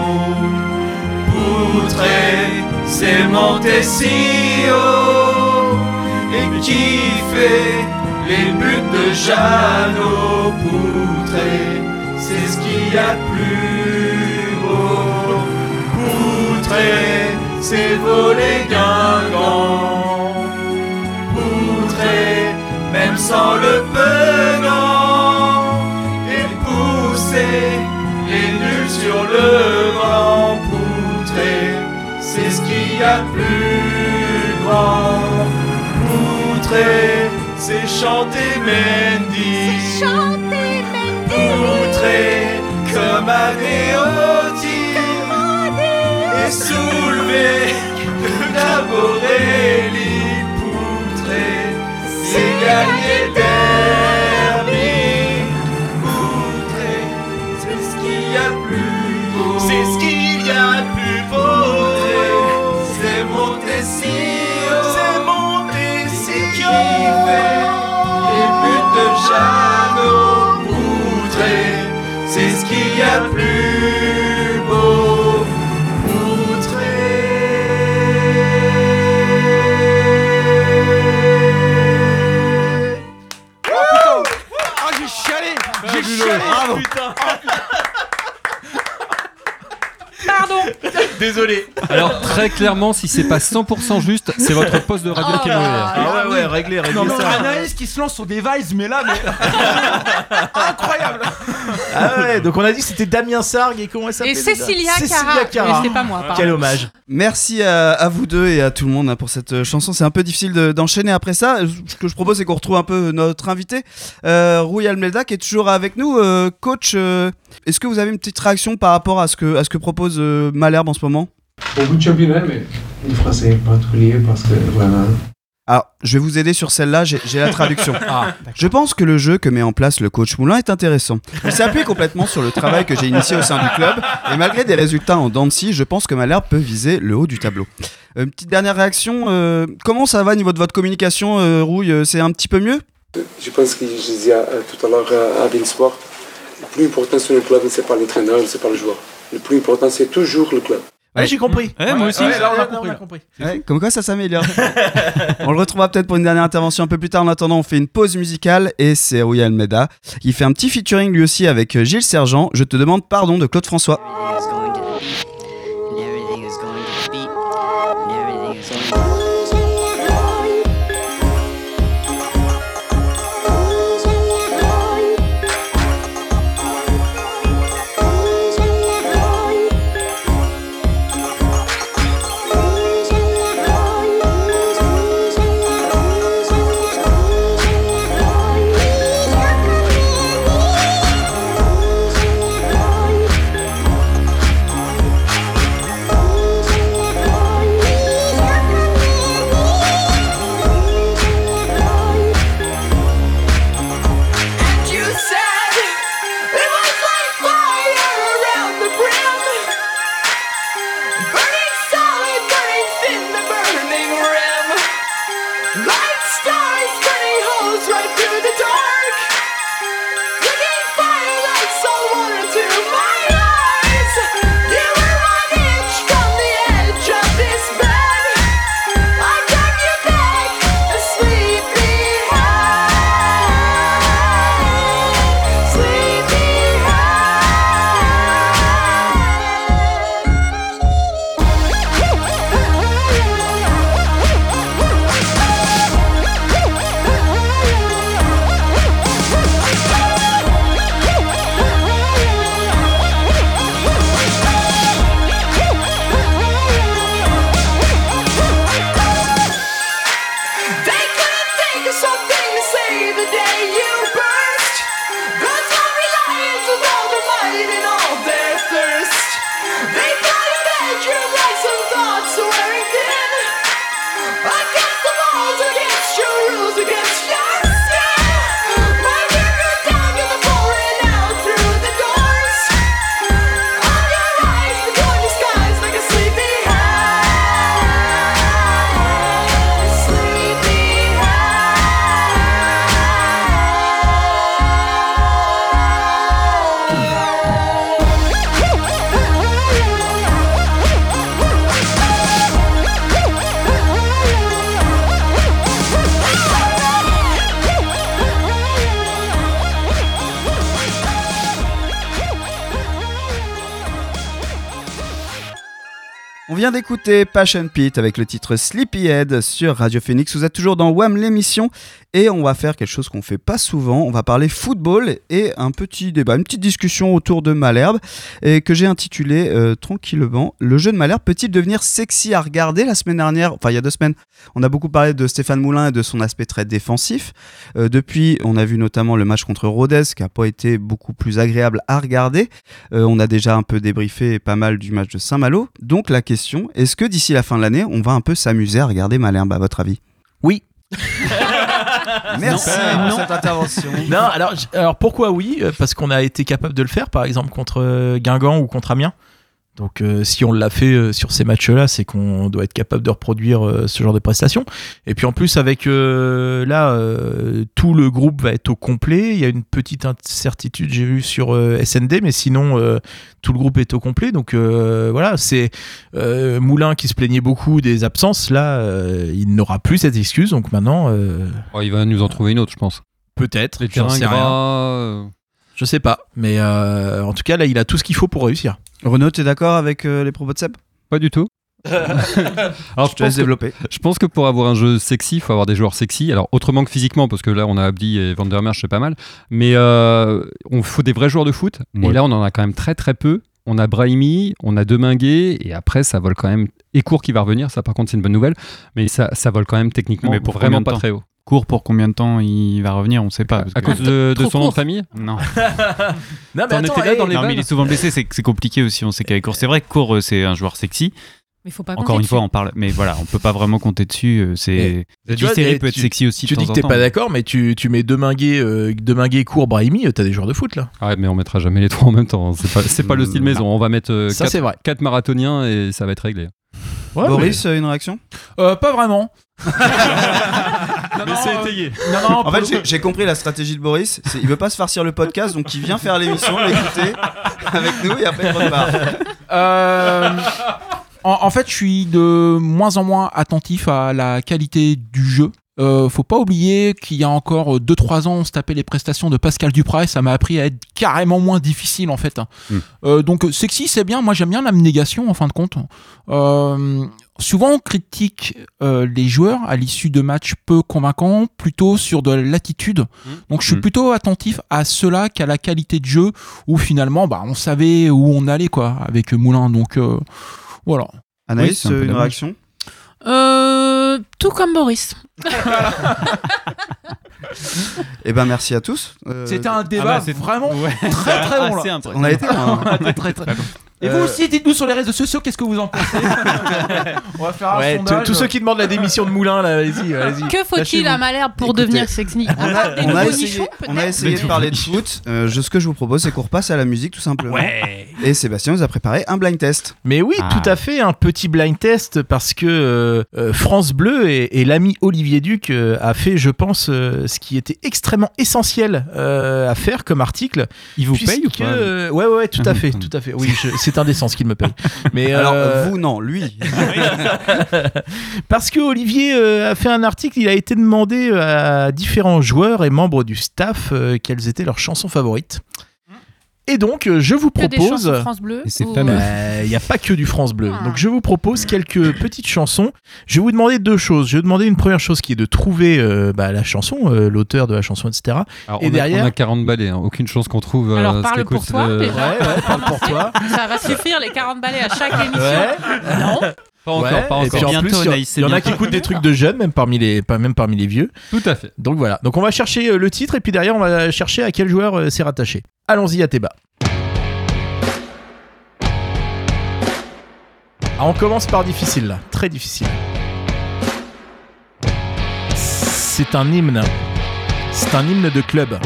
Poutrer, c'est monter si haut kiffer les buts de Jeannot. Poutrer, c'est ce qu'il y a de plus beau. Poutrer, c'est voler Guingamp. Poutrer, même sans le penant et pousser les nuls sur le C'est chanter Mendy. Chanter Poutrer comme un c'est Désolé. Alors, très clairement, si c'est pas 100% juste, c'est votre poste de radio Oh qui est mauvais. Ah ouais, ouais, réglez, réglez Non ça. Anaïs qui se lance sur des vibes mais là mais (laughs) incroyable Ah ouais, donc on a dit que c'était Damien Sargue et comment elle s'appelait Et Cécilia Cécilia Cara. Cara. Mais c'était pas moi, pardon. Quel hommage. Merci à, à vous deux et à tout le monde hein, pour cette euh, chanson. C'est un peu difficile de- d'enchaîner après ça. Ce que je propose, c'est qu'on retrouve un peu notre invité, euh, Rouy Almeida, qui est toujours avec nous. Euh, coach, euh, est-ce que vous avez une petite réaction par rapport à ce que, à ce que propose euh, Malherbe en ce moment? Au bout de championnat, mais le français est particulier parce que voilà. Alors, je vais vous aider sur celle-là, j'ai la traduction. (laughs) Ah Je pense que le jeu que met en place le coach Moulin est intéressant. Il s'appuie complètement sur le travail que j'ai initié au sein du club, et malgré des résultats en dents de scie, je pense que Malherbe peut viser le haut du tableau. Euh, Une petite dernière réaction, euh, comment ça va au niveau de votre communication, euh, Rouille C'est un petit peu mieux? Je pense que je disais euh, tout à l'heure à, à Sport, le plus important sur le club, c'est pas l'entraîneur, c'est pas le joueur. Le plus important, c'est toujours le club. Ouais, j'ai compris. Ouais, moi aussi. Ouais, là, on a compris. on a là. compris. Ouais, Comme quoi ça s'améliore. (laughs) on le retrouvera peut-être pour une dernière intervention un peu plus tard. En attendant, on fait une pause musicale et c'est Rouille Almeida qui fait un petit featuring lui aussi avec euh, Gilles Sergent. Je te demande pardon de Claude François. Vient d'écouter Passion Pit avec le titre Sleepyhead sur Radio Phoenix. Vous êtes toujours dans WAM l'émission et on va faire quelque chose qu'on fait pas souvent. On va parler football et un petit débat, une petite discussion autour de Malherbe et que j'ai intitulé euh, tranquillement Le jeu de Malherbe peut-il devenir sexy à regarder? La semaine dernière, enfin il y a deux semaines, on a beaucoup parlé de Stéphane Moulin et de son aspect très défensif. Euh, depuis, on a vu notamment le match contre Rodez qui a pas été beaucoup plus agréable à regarder. Euh, on a déjà un peu débriefé pas mal du match de Saint-Malo. Donc la question, est-ce que d'ici la fin de l'année, on va un peu s'amuser à regarder Malherbe à votre avis? Oui. (laughs) Merci Non. pour Non. cette intervention. Non, alors, j- alors pourquoi oui? Euh, Parce qu'on a été capable de le faire, par exemple, contre euh, Guingamp ou contre Amiens. Donc, euh, si on l'a fait euh, sur ces matchs-là, c'est qu'on doit être capable de reproduire euh, ce genre de prestations. Et puis en plus, avec là, tout le groupe va être au complet. Il y a une petite incertitude, j'ai vu sur SND, mais sinon, tout le groupe est au complet. Donc voilà, c'est Moulin qui se plaignait beaucoup des absences. Là, il n'aura plus cette excuse. Donc maintenant, Oh, il va nous en trouver une autre, je pense. peut-être. Les terrains sais rien. Je sais pas, mais euh, en tout cas là, il a tout ce qu'il faut pour réussir. Renaud, t'es d'accord avec euh, les propos de Seb? Pas du tout. (laughs) Alors, Je te laisse pense que- développer. Je pense que pour avoir un jeu sexy, il faut avoir des joueurs sexy. Alors, autrement que physiquement, parce que là, on a Abdi et Van der Merch, c'est pas mal. Mais euh, on faut des vrais joueurs de foot. Ouais. Et là, on en a quand même très, très peu. On a Brahimi, on a Deminguet, et après, ça vole quand même. Et Court qui va revenir, ça, par contre, c'est une bonne nouvelle. Mais ça, ça vole quand même techniquement Mais pour vraiment pas très haut. Court pour combien de temps il va revenir, on sait pas. parce À que- cause de, son nom de famille? (laughs) Non. Non, T'en étais là hey, dans les Non, mais il est souvent blessé, c'est c'est compliqué aussi. On sait qu'avec Court, c'est vrai que Court, euh, c'est un joueur sexy. Mais faut pas Encore une fois, on parle, mais voilà, on peut pas vraiment compter dessus. euh, C'est Mais Série peut être tu- sexy aussi. tu dis que t'es pas d'accord, mais tu, tu mets Deminguet, euh, Deminguet, Court, Brahimi, t'as des joueurs de foot là. Ah Ouais, mais on mettra jamais les trois en même temps. C'est pas, c'est pas le style maison. On va mettre euh, Ça, quatre, c'est vrai. quatre marathoniens et ça va être réglé. Boris, euh, une réaction? Euh, pas vraiment. (laughs) Mais c'est étayé. Non, non, En fait, j'ai- compris la stratégie de Boris. Il veut pas se farcir le podcast, donc il vient faire l'émission, l'écouter avec nous et après il repart. Euh, en, en fait, je suis de moins en moins attentif à la qualité du jeu. Euh, faut pas oublier qu'il y a encore 2-3 ans, on se tapait les prestations de Pascal Duprat et ça m'a appris à être carrément moins difficile en fait. Hmm. Euh, donc sexy, c'est bien. Moi, j'aime bien l'abnégation en fin de compte. Euh, souvent, on critique euh, les joueurs à l'issue de matchs peu convaincants, plutôt sur de l'attitude. Donc, je suis Hmm. plutôt attentif à cela qu'à la qualité de jeu, où finalement, bah, on savait où on allait quoi avec Moulin. Donc, euh, voilà. Anaïs, Oui, un euh, une dommage. réaction? Euh, tout comme Boris. (laughs) Eh ben merci à tous. Euh, C'était un débat bah, c'est- vraiment Ouais. très très bon là. Impressionnant. On a été. hein. (laughs) très, très, très. Et Euh, vous aussi, dites-nous sur les réseaux sociaux qu'est-ce que vous en pensez. (laughs) on va faire un Ouais, sondage. tous ceux qui demandent la démission de Moulin, là, allez-y, allez-y. Que faut-il à Malherbe pour Écoutez, devenir sexy On a, Des on a essayé, on a essayé de parler de foot. Euh, je- ce que je vous propose, c'est qu'on repasse à la musique tout simplement. Ouais. Et Sébastien nous a préparé un blind test. Mais oui, Ah. tout à fait, un petit blind test parce que euh, euh, France Bleu et, et l'ami Olivier Duc euh, a fait, je pense, euh, ce qui était extrêmement essentiel euh, à faire comme article. Il vous puisque, paye ou pas euh, Ouais, ouais, ouais, tout à (laughs) fait, tout à fait. Oui, je- c'est indécent ce qu'il me paye. (laughs) Mais Alors euh, vous non, lui. (laughs) Parce que Olivier euh, a fait un article, il a été demandé à différents joueurs et membres du staff euh, quelles étaient leurs chansons favorites. Et donc, euh, je vous Que des propose. chansons France Bleu. Ou-. Il n'y a pas que du France Bleu. Ah. Donc je vous propose quelques petites chansons. Je vais vous demander deux choses. Je vais vous demander une première chose qui est de trouver euh, bah, la chanson, euh, l'auteur de la chanson, etc. Alors, Et on, derrière- a, on a 40 balais, hein. aucune chance qu'on trouve. Alors, euh, parle pour toi, déjà. Ouais, ouais, parle pour toi. Ça va suffire les 40 balais à chaque émission. Ouais. Non. Pas encore, Ouais, pas Et encore. puis en Bientôt, plus, il y, en a qui écoutent des trucs de jeunes, même parmi les, pas même parmi les vieux. Tout à fait. Donc voilà. Donc on va chercher euh, le titre et puis derrière on va chercher à quel joueur euh, c'est rattaché. Allons-y à Théba. Ah, on commence par difficile là, très difficile. C'est un hymne. C'est un hymne de club.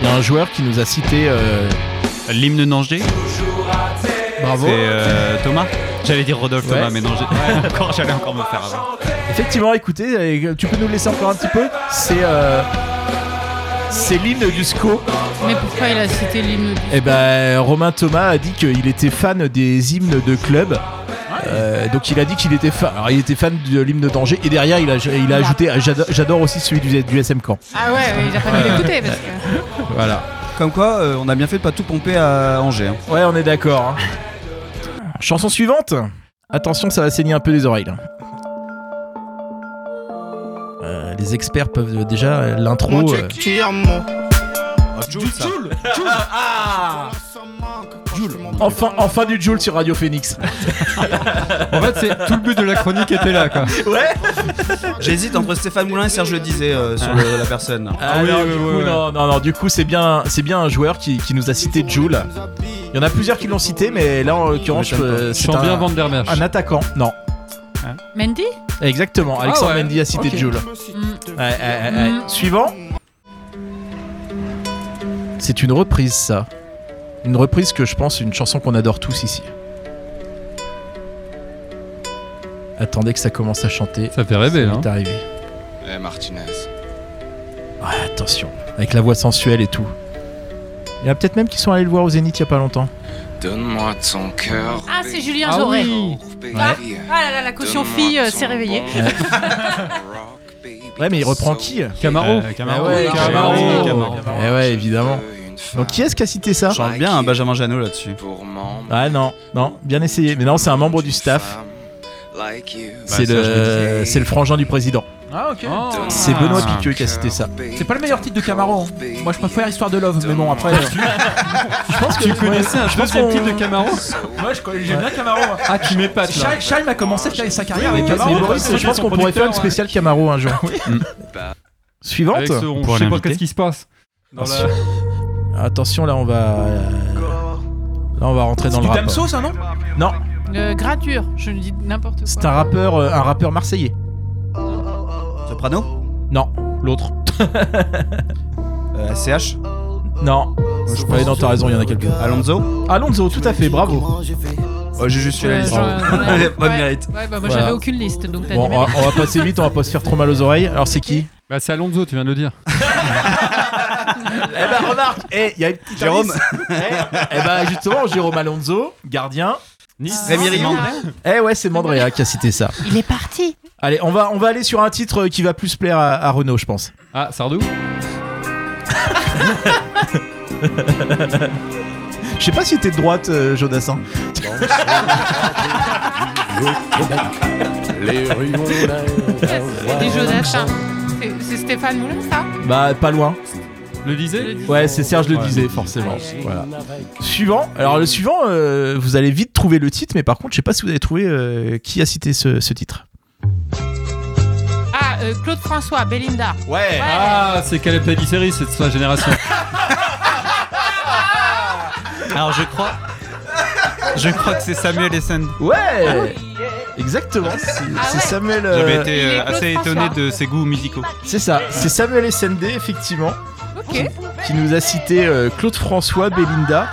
Il y a un joueur qui nous a cité. euh, L'hymne d'Angers Bravo. C'est euh, Thomas J'allais dire Rodolphe Ouais. Thomas, mais non, j'ai- (laughs) encore, j'allais encore me faire avant. Effectivement, écoutez, tu peux nous le laisser encore un petit peu. C'est euh, c'est l'hymne du SCO. Mais pourquoi il a cité l'hymne du- Eh ben, Romain Thomas a dit qu'il était fan des hymnes de club. Euh, donc il a dit qu'il était fan. Alors il était fan de l'hymne d'Angers et derrière il a, il a ajouté j'adore, aussi celui du, du SM Camp. Ah ouais, ouais, il a pas dû l'écouter parce que. (laughs) Voilà. Comme quoi, euh, on a bien fait de pas tout pomper à Angers. hein. Ouais, on est d'accord. hein. Chanson suivante. Attention, ça va saigner un peu les oreilles là. Euh, les experts peuvent déjà euh, l'intro. Ah (laughs) Enfin, enfin du Joule sur Radio Phoenix. (laughs) En fait, c'est tout le but de la chronique était là, quoi. (laughs) Ouais. J'hésite entre Stéphane Moulin et Serge Le Disait euh, sur le- la personne. Ah, non, du coup, non, non, non, du coup, c'est bien, c'est bien un joueur qui, qui nous a cité Joule. Il y en a plusieurs qui l'ont cité, mais là, en l'occurrence, euh, c'est un, Van der Merch. un attaquant. Non, Mendy? Exactement. Alexandre Ah ouais. Mendy a cité Ok. Joule. Mm. Ouais, ouais, ouais, ouais. Mm. Suivant. C'est une reprise, ça. Une reprise que je pense, une chanson qu'on adore tous ici. Attendez que ça commence à chanter. Ça fait rêver, Ça hein. arrivé. Eh, Martinez. Ouais, attention. Avec la voix sensuelle et tout. Il y en a peut-être même qui sont allés le voir au Zénith il y a pas longtemps. Donne-moi ton cœur. Ah, c'est Julien Ah Doré. oui. Ah, ah là là, la caution fille euh, s'est réveillée. (laughs) Ouais, mais il reprend qui? Camaro. Euh, Camaro. Ah ouais, Camaro. Camaro. Camaro. Eh ouais, évidemment. Donc qui est-ce qui a cité ça Chante bien un Benjamin Janot là-dessus. Ah non, non, bien essayé. Mais non, c'est un membre du staff. C'est je me le, c'est le frangin du président. Ah, ok. C'est Benoît Piqueux qui a cité ça. C'est pas le meilleur titre de Camaro. hein. Moi, je préfère Histoire de Love, mais bon, après. euh, Je pense que Tu connaissais un je deuxième titre de Camaro Moi, je connais- j'aime bien Camaro. moi. Ah, tu m'épates là. Shai- Shaim a commencé sa carrière avec Mais Camaro. Boris, je pense qu'on pourrait faire une spéciale Camaro un jour. Suivante. Avec ce ronds. Pour Je sais pas l'inviter. qu'est-ce qui se passe. Dans la- Attention, là on va, euh, là on va rentrer dans C'est le rap. Damso, ça, non? Non, Euh, Gradure, je dis n'importe quoi. c'est un rappeur, euh, un rappeur marseillais. Soprano? Non, l'autre. (laughs) euh, SCH Non. Ouais, non, t'as raison, il y en a quelques. Alonso? Alonso, tout à fait, bravo. Oh, J'ai juste fait la Euh, liste. (laughs) ouais. mérite. Ouais, bah, moi Voilà. j'avais aucune liste, donc t'as Bon, va, on va passer vite, on va pas se faire trop mal aux oreilles. Alors c'est qui? Bah, c'est Alonso, tu viens de le dire. (laughs) Eh ben remarque, eh, il y a une petite Jérôme. Eh, eh ben justement, Jérôme Alonso, gardien. Nice. Rémi Ah. Eh ouais, c'est Mandrea qui a cité ça. Il est parti. Allez, on va, on va aller sur un titre qui va plus plaire à, à Renault, je pense. Ah, Sardou (laughs) Je sais pas si t'es de droite, euh, Jodassin. Les Jonathan. C'est- C'est Stéphane Moulin, ça? Bah, pas loin. Le disait Ouais, c'est Serge le disait, forcément. Voilà. Suivant. Alors, le suivant, euh, vous allez vite trouver le titre, mais par contre, je sais pas si vous avez trouvé euh, qui a cité ce, ce titre. Ah, euh, Claude François, Belinda. Ouais. Ah, c'est Caleb Pellissieri, c'est de sa génération. (laughs) Alors je crois. Je crois que c'est Samuel Essend. Ouais. Exactement. C'est Ah c'est. Samuel. euh, J'avais été euh, assez étonné de ses goûts musicaux. C'est ça. C'est Samuel SND, effectivement, Qui nous a cité euh, Claude François, Belinda.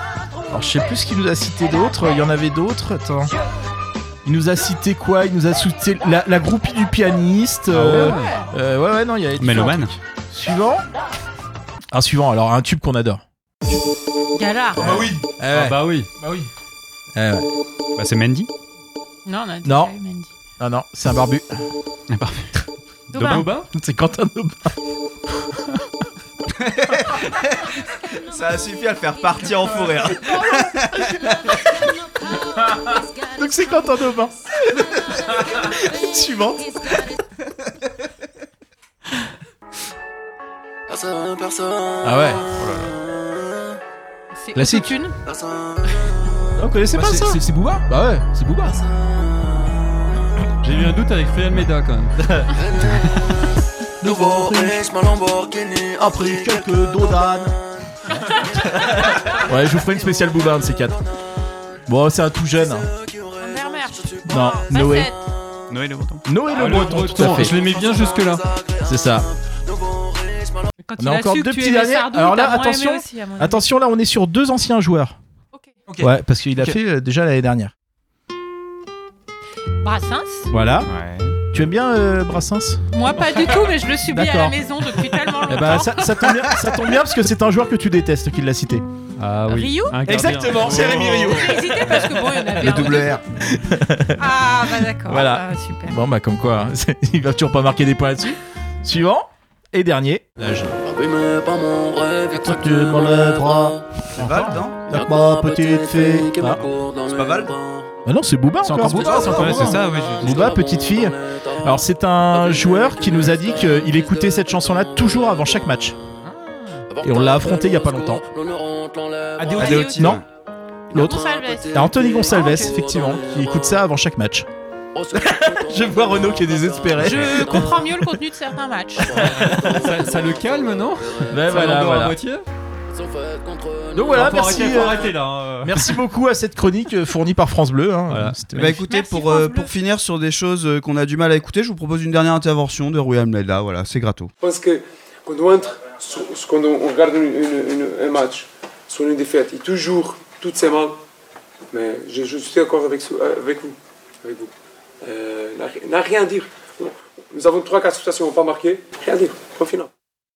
Alors, je sais plus ce qu'il nous a cité d'autres. Il y en avait d'autres. Attends. Il nous a cité quoi? Il nous a cité la, la groupie du pianiste. euh, euh, ouais, ouais, non, il y a. trucs. Suivant. Un suivant. Alors, un tube qu'on adore. Galard. bah oui. Ah, bah oui. Bah oui. ouais. Bah c'est Mandy. Non, on a Non. Ah non, c'est un barbu. Ah, parfait. Daubin. C'est Quentin Daubin. (laughs) (laughs) Ça a suffi à le faire partir en fou rire. (laughs) Donc c'est Quentin Daubin. (laughs) Suivante. Ah ouais. C'est Classique. Autotune. On connaissait Bah, pas c'est- ça c'est- C'est Booba Bah ouais. C'est Booba. J'ai eu un doute avec Friel Meda quand même. Nouveau riche, ma Lamborghini a pris quelques dos d'âne. (laughs) ouais, je vous ferai une spéciale Booba, un de ces quatre. Bon, c'est un tout jeune. hein. Non, Noé. Noël le breton. Noé le Ah, breton, tout à breton, fait. je l'aimais bien jusque-là. C'est ça. Quand On il a encore su que deux tu petits aimais derniers. Sardou, Alors là, t'as moins aimé attention, aussi, à mon avis. attention, là, on est sur deux anciens joueurs. Ok. Ouais, parce qu'il a Ok. fait euh, déjà l'année dernière. Brassens. Voilà. Ouais. Tu aimes bien euh, Brassens? Moi, pas du tout, mais je le subis à la D'accord. maison depuis tellement longtemps. Eh ben, ça, ça tombe bien, ça tombe bien parce que c'est un joueur que tu détestes qui l'a cité. Ah oui. Ryu? Un gardien. Exactement, c'est Rémi Rio. J'ai hésité parce que bon, il y en avait Le double. R. Ah, bah d'accord. Voilà. Ah, super. Bon, bah, comme quoi, hein, (laughs) c'est- il va toujours pas marquer des points là-dessus. Suivant. Et dernier. C'est Val, non Ma petite fille. Ah. C'est pas Val Ah non, c'est Booba C'est encore. encore Booba, c'est ça, oui. Booba, petite fille. Alors c'est un joueur qui nous a dit qu'il écoutait cette chanson-là toujours avant chaque match. Et on l'a affronté il y a pas longtemps. Adeoti. Non, l'autre. Et Anthony Gonçalves, effectivement, qui écoute ça avant chaque match. (laughs) Je vois Renaud qui est désespéré. Je comprends mieux le contenu de certains matchs. ça, ça le calme, non Ben Ça voilà, l'endort à voilà. moitié Donc voilà, Faut merci. arrêter, faut euh, arrêter, là, hein. Merci beaucoup à cette chronique euh, fournie par France Bleu. hein. Voilà. C'était Bah magnifique. écoutez, Merci, pour, France euh, Bleu. pour finir sur des choses euh, qu'on a du mal à écouter, je vous propose une dernière intervention de Rui Almeida. Voilà, c'est gratos. Je pense que quand on entre, sur- sur- quand on on regarde une- une- une- un match sur une défaite, et toujours, toutes ces mal, mais je, je suis d'accord avec, ce- avec vous. Avec vous. Euh, n'a ri- n'a rien à dire. Nous avons 3-4 situations pas marquées, rien à dire. Point final.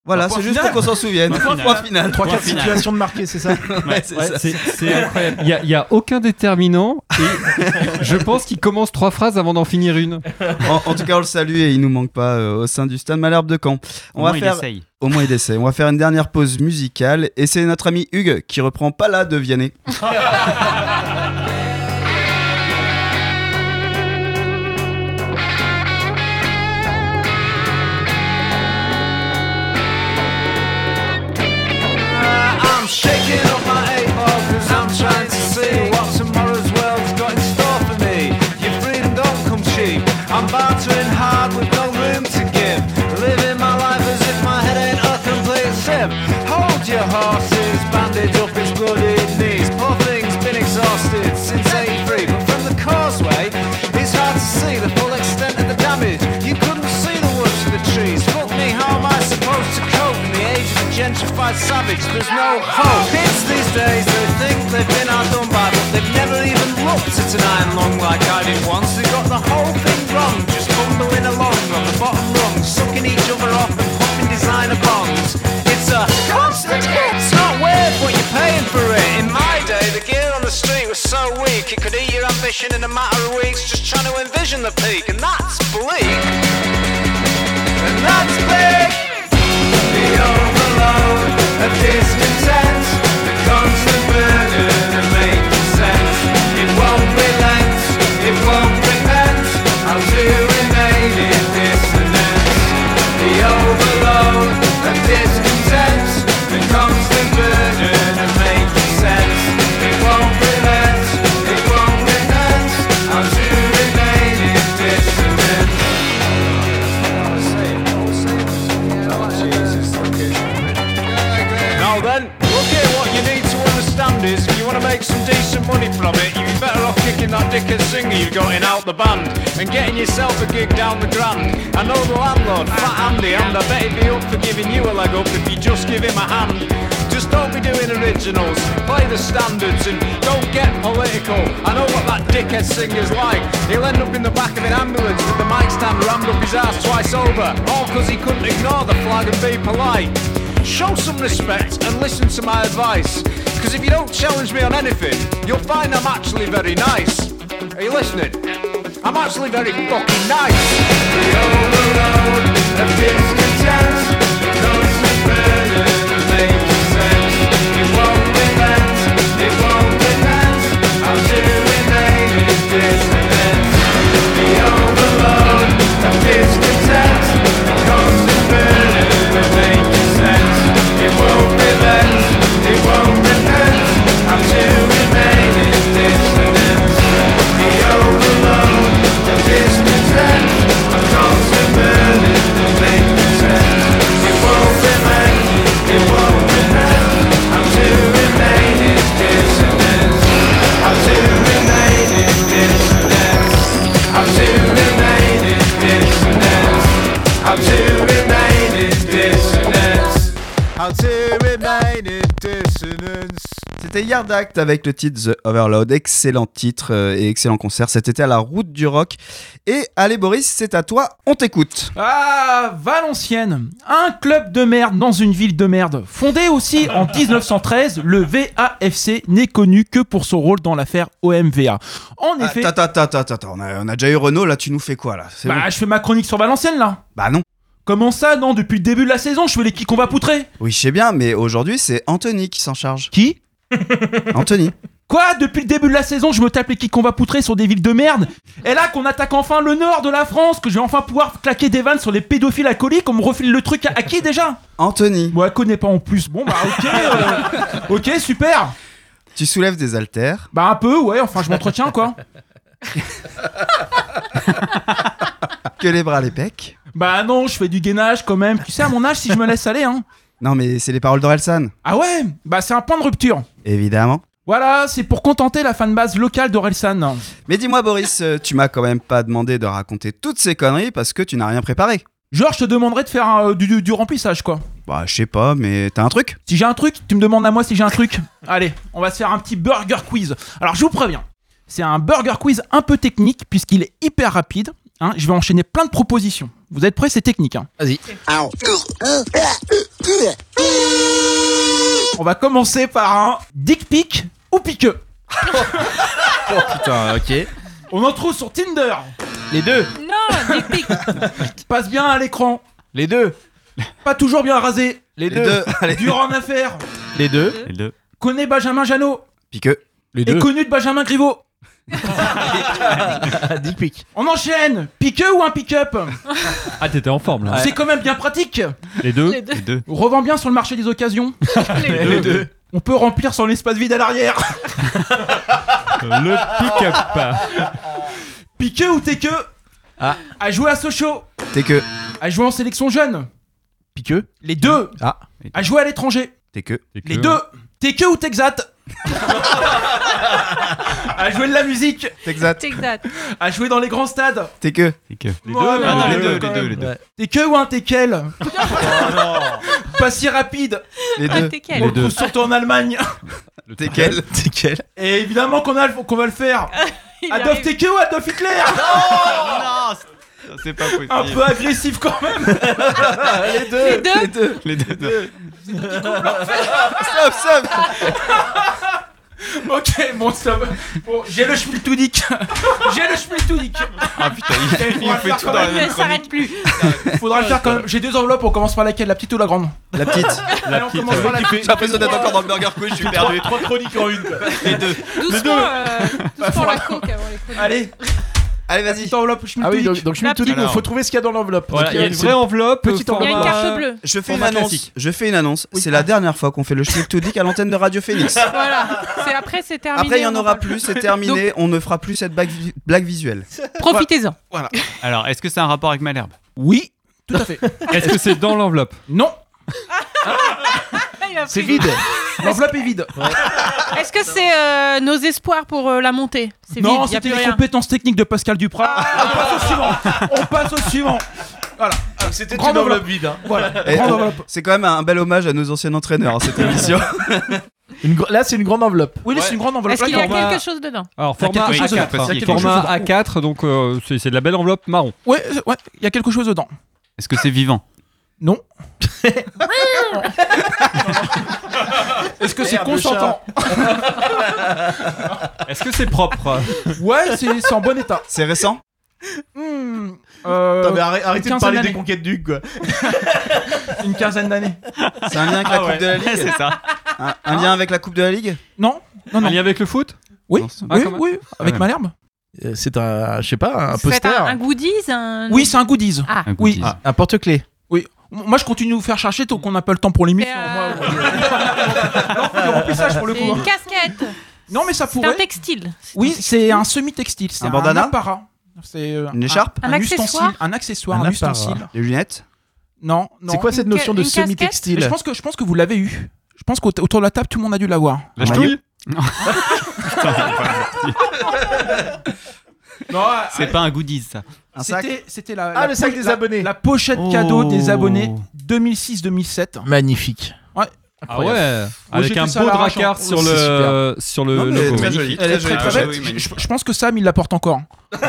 Voilà, c'est juste pour qu'on s'en souvienne. Point final. Point final. 3-4 situations de marquer, c'est ça (laughs) Ouais, c'est incroyable. Il n'y a, il y a aucun déterminant et (laughs) je pense qu'il commence trois phrases avant d'en finir une. En, en tout cas, on le salue et il nous manque pas euh, au sein du stade Malherbe de Caen. On Au va moins, il faire essaye. au moins il essaie. On va faire une dernière pause musicale et c'est notre ami Hugues qui reprend pas là de Vianney. (laughs) shaking gentrified savage? There's no hope. Kids these days, they think they've been outdone by, but they've never even looked at an iron lung like I did once. They got the whole thing wrong, just bumbling along on the bottom rung, sucking each other off and popping designer bonds. It's a constant hit. It's not weird, but you're paying for it. In my day, the gear on the street was so weak, it could eat your ambition in a matter of weeks. Just trying to envision the peak, and that's bleak. And that's big. The overload of discontent, the singer you've got in out the band and getting yourself a gig down the grand. I know the landlord, Fat Andy, and I bet he'd be up for giving you a leg up if you just give him a hand. Just don't be doing originals, play the standards and don't get political. I know what that dickhead singer's like. He'll end up in the back of an ambulance with the mic stand rammed up his ass twice over, all because he couldn't ignore the flag and be polite. Show some respect and listen to my advice. Because if you don't challenge me on anything, you'll find I'm actually very nice. Are you listening? I'm actually very fucking nice. C'était Yard Act avec le titre The Overload. Excellent titre euh, et excellent concert. C'était à la route du rock. Et allez Boris, c'est à toi, on t'écoute. Ah, Valenciennes, un club de merde dans une ville de merde. Fondé aussi en (laughs) 1913, le VAFC n'est connu que pour son rôle dans l'affaire OMVA. En effet, Attends, attends, attends, attends, attends, on a, on a déjà eu Renault, là tu nous fais quoi là? C'est bah, bon je fais ma chronique sur Valenciennes là. Bah non. Comment ça, non Depuis le début de la saison, je fais les qui qu'on va poutrer. Oui, je sais bien, mais aujourd'hui c'est Anthony qui s'en charge. Qui (laughs) Anthony. Quoi Depuis le début de la saison, je me tape les kicks qu'on va poutrer sur des villes de merde. Et là, qu'on attaque enfin le nord de la France, que je vais enfin pouvoir claquer des vannes sur les pédophiles alcooliques, on me refile le truc à, à qui déjà Anthony, Bon, elle connaît pas en plus. Bon, bah, ok. euh, ok, super. tu soulèves des haltères. Bah, un peu, ouais, enfin, je m'entretiens, quoi. (laughs) Que les bras, les pecs. Bah, non, je fais du gainage quand même. Tu sais, à mon âge, si je me laisse aller, hein. (laughs) Non, mais c'est les paroles d'Orelsan. Ah ouais? Bah, c'est un point de rupture. Évidemment. Voilà, c'est pour contenter la fanbase locale d'Orelsan. Mais dis-moi, Boris, euh, tu m'as quand même pas demandé de raconter toutes ces conneries parce que tu n'as rien préparé. Genre, je te demanderais de faire euh, du, du- du remplissage, quoi. Bah, je sais pas, mais t'as un truc? Si j'ai un truc, tu me demandes à moi si j'ai un truc. (laughs) Allez, on va se faire un petit burger quiz. Alors, je vous préviens, c'est un burger quiz un peu technique puisqu'il est hyper rapide. hein. je vais enchaîner plein de propositions. Vous êtes prêts C'est technique. hein. Vas-y. On va commencer par un dick pic ou piqueux. Oh putain, ok. On en trouve sur Tinder. Les deux. Non, dick pic. (laughs) Passe bien à l'écran. Les deux. Pas toujours bien rasé. Les, Les deux. deux. Allez, Dur en affaires. Les deux. Les deux. Connaît Benjamin Janot? piqueux. Les Et connu de Benjamin Griveaux? (laughs) Dick pic. On enchaîne. Piqueux ou un pick-up Ah, t'étais en forme là. C'est quand même bien pratique. Les deux Les deux. Les deux. Revend bien sur le marché des occasions. (laughs) Les deux. On peut remplir son espace vide à l'arrière. (laughs) Le pick-up. Piqueux ou t'es que Ah. À jouer à Sochaux. T'es que. À jouer en sélection jeune. Piqueux. Les deux. Ah. À jouer à l'étranger. T'es que. Les deux. T'es que ou t'exat À jouer de la musique. T'exat. Exact. À jouer dans les grands stades. T'es que. Les que. Les Ouais, deux, non, non, les les deux, quand les deux, même. les deux. T'es que ou un t'es quel (laughs) (laughs) Pas si rapide. Les Ah, deux. t'es On quel le trouve surtout en Allemagne. T'es quel T'es quel Et évidemment qu'on a- qu'on va le faire. (laughs) Il Adolf arrive. t'es que ou Adolf Hitler C'est pas possible. Un peu agressif quand même. Les deux. Les deux. Les deux. Stop, stop (laughs) Ok, bon, ça va. Bon, j'ai le schmiltoudik. (laughs) j'ai le schmiltoudik. Ah putain, il, Il il fait tout dans la Il même ne s'arrête plus. Faudra le faire quand même. J'ai deux enveloppes, on commence par laquelle? La petite ou la grande? La petite. (laughs) Allez, on commence par la J'ai l'impression d'être encore dans le burger quiz, je suis perdu. Trois chroniques en une. Les deux. Doucement, euh, doucement la coke avant les chroniques. Allez, Allez, vas-y. petite enveloppe Ah oui, donc, donc je me La tout dit, il faut trouver ce qu'il y a dans l'enveloppe. Voilà, Donc, il y a une vraie enveloppe. Petite format- Il y a une carte bleue. Je fais une annonce. Je fais une annonce. C'est la dernière fois qu'on fait le schmick to dick à l'antenne de Radio Phoenix. (laughs) Voilà. C'est après, c'est terminé. Après, il y en aura plus, c'est terminé. On ne fera plus cette blague, vi- blague visuelle. Profitez-en. (laughs) Alors, est-ce que c'est un rapport avec Malherbe? Oui, tout à fait. Est-ce que c'est dans l'enveloppe? Non, (laughs) Il a C'est pris- vide. l'enveloppe est vide. (laughs) Est-ce que c'est euh, nos espoirs pour euh, la montée? C'est Non, vide, y a c'était plus les rien. compétences techniques de Pascal Duprat. On passe au suivant. On passe au suivant. Voilà. C'était Grande une enveloppe enveloppe. vide. hein. Voilà. Et Grande on- enveloppe. C'est quand même un bel hommage à nos anciens entraîneurs, hein, cette (laughs) émission. Une gro- Là, c'est une grande enveloppe. Oui, là, c'est une grande enveloppe. Est-ce qu'il y a Format- quelque chose dedans? Alors, Il y a format quelque chose A4. dedans. Il y a quelque Format chose dedans. A4, donc euh, c'est c'est de la belle enveloppe marron. Ouais, euh, ouais, il y a quelque chose dedans. Est-ce que c'est vivant? Non. (laughs) Est-ce que c'est consentant (laughs) Est-ce que c'est propre Ouais, c'est c'est en bon état. C'est récent Hmm, euh, mais arrêtez de parler des conquêtes d'Hugues, quoi. (laughs) Une quinzaine d'années. C'est un lien avec la Coupe de la Ligue (laughs) C'est ça. un, un lien avec la Coupe de la Ligue Non Non, Un non. lien avec le foot Oui, Non, c'est- Ah, oui, oui, avec Ouais. Malherbe. Euh, C'est un, je sais pas, un C'est poster. un, un goodies un... Oui, c'est un goodies. Ah, Un Oui. goodies. Ah, Un porte-clés. Moi, je continue de vous faire chercher tant qu'on n'a pas le temps pour l'émission. C'est, Moi, euh, remplissage pour le c'est coup. une casquette. Non, mais ça C'est un pourrait. textile. Oui, c'est un semi-textile. C'est Un un, bandana apparat. C'est euh, Une écharpe Un accessoire ustensile, un accessoire, Un ustensile. Les lunettes Non, non. C'est quoi cette notion de semi-textile je pense que je pense que vous l'avez eu. Je pense qu'autour de la table, tout le monde a dû l'avoir. La ch'touille Non, (laughs) C'est pas un goodies, ça. Un sac C'était c'était la, Ah, la le sac des la- abonnés. La pochette cadeau des Oh. abonnés 2006-2007. Magnifique. Ah ouais Avec un ça à beau l'arrache, dracard hein. sur Oh, c'est le, sur le Non, mais logo. très joli, Elle est très très Ah, belle. je, je pense que Sam il la porte encore. (laughs)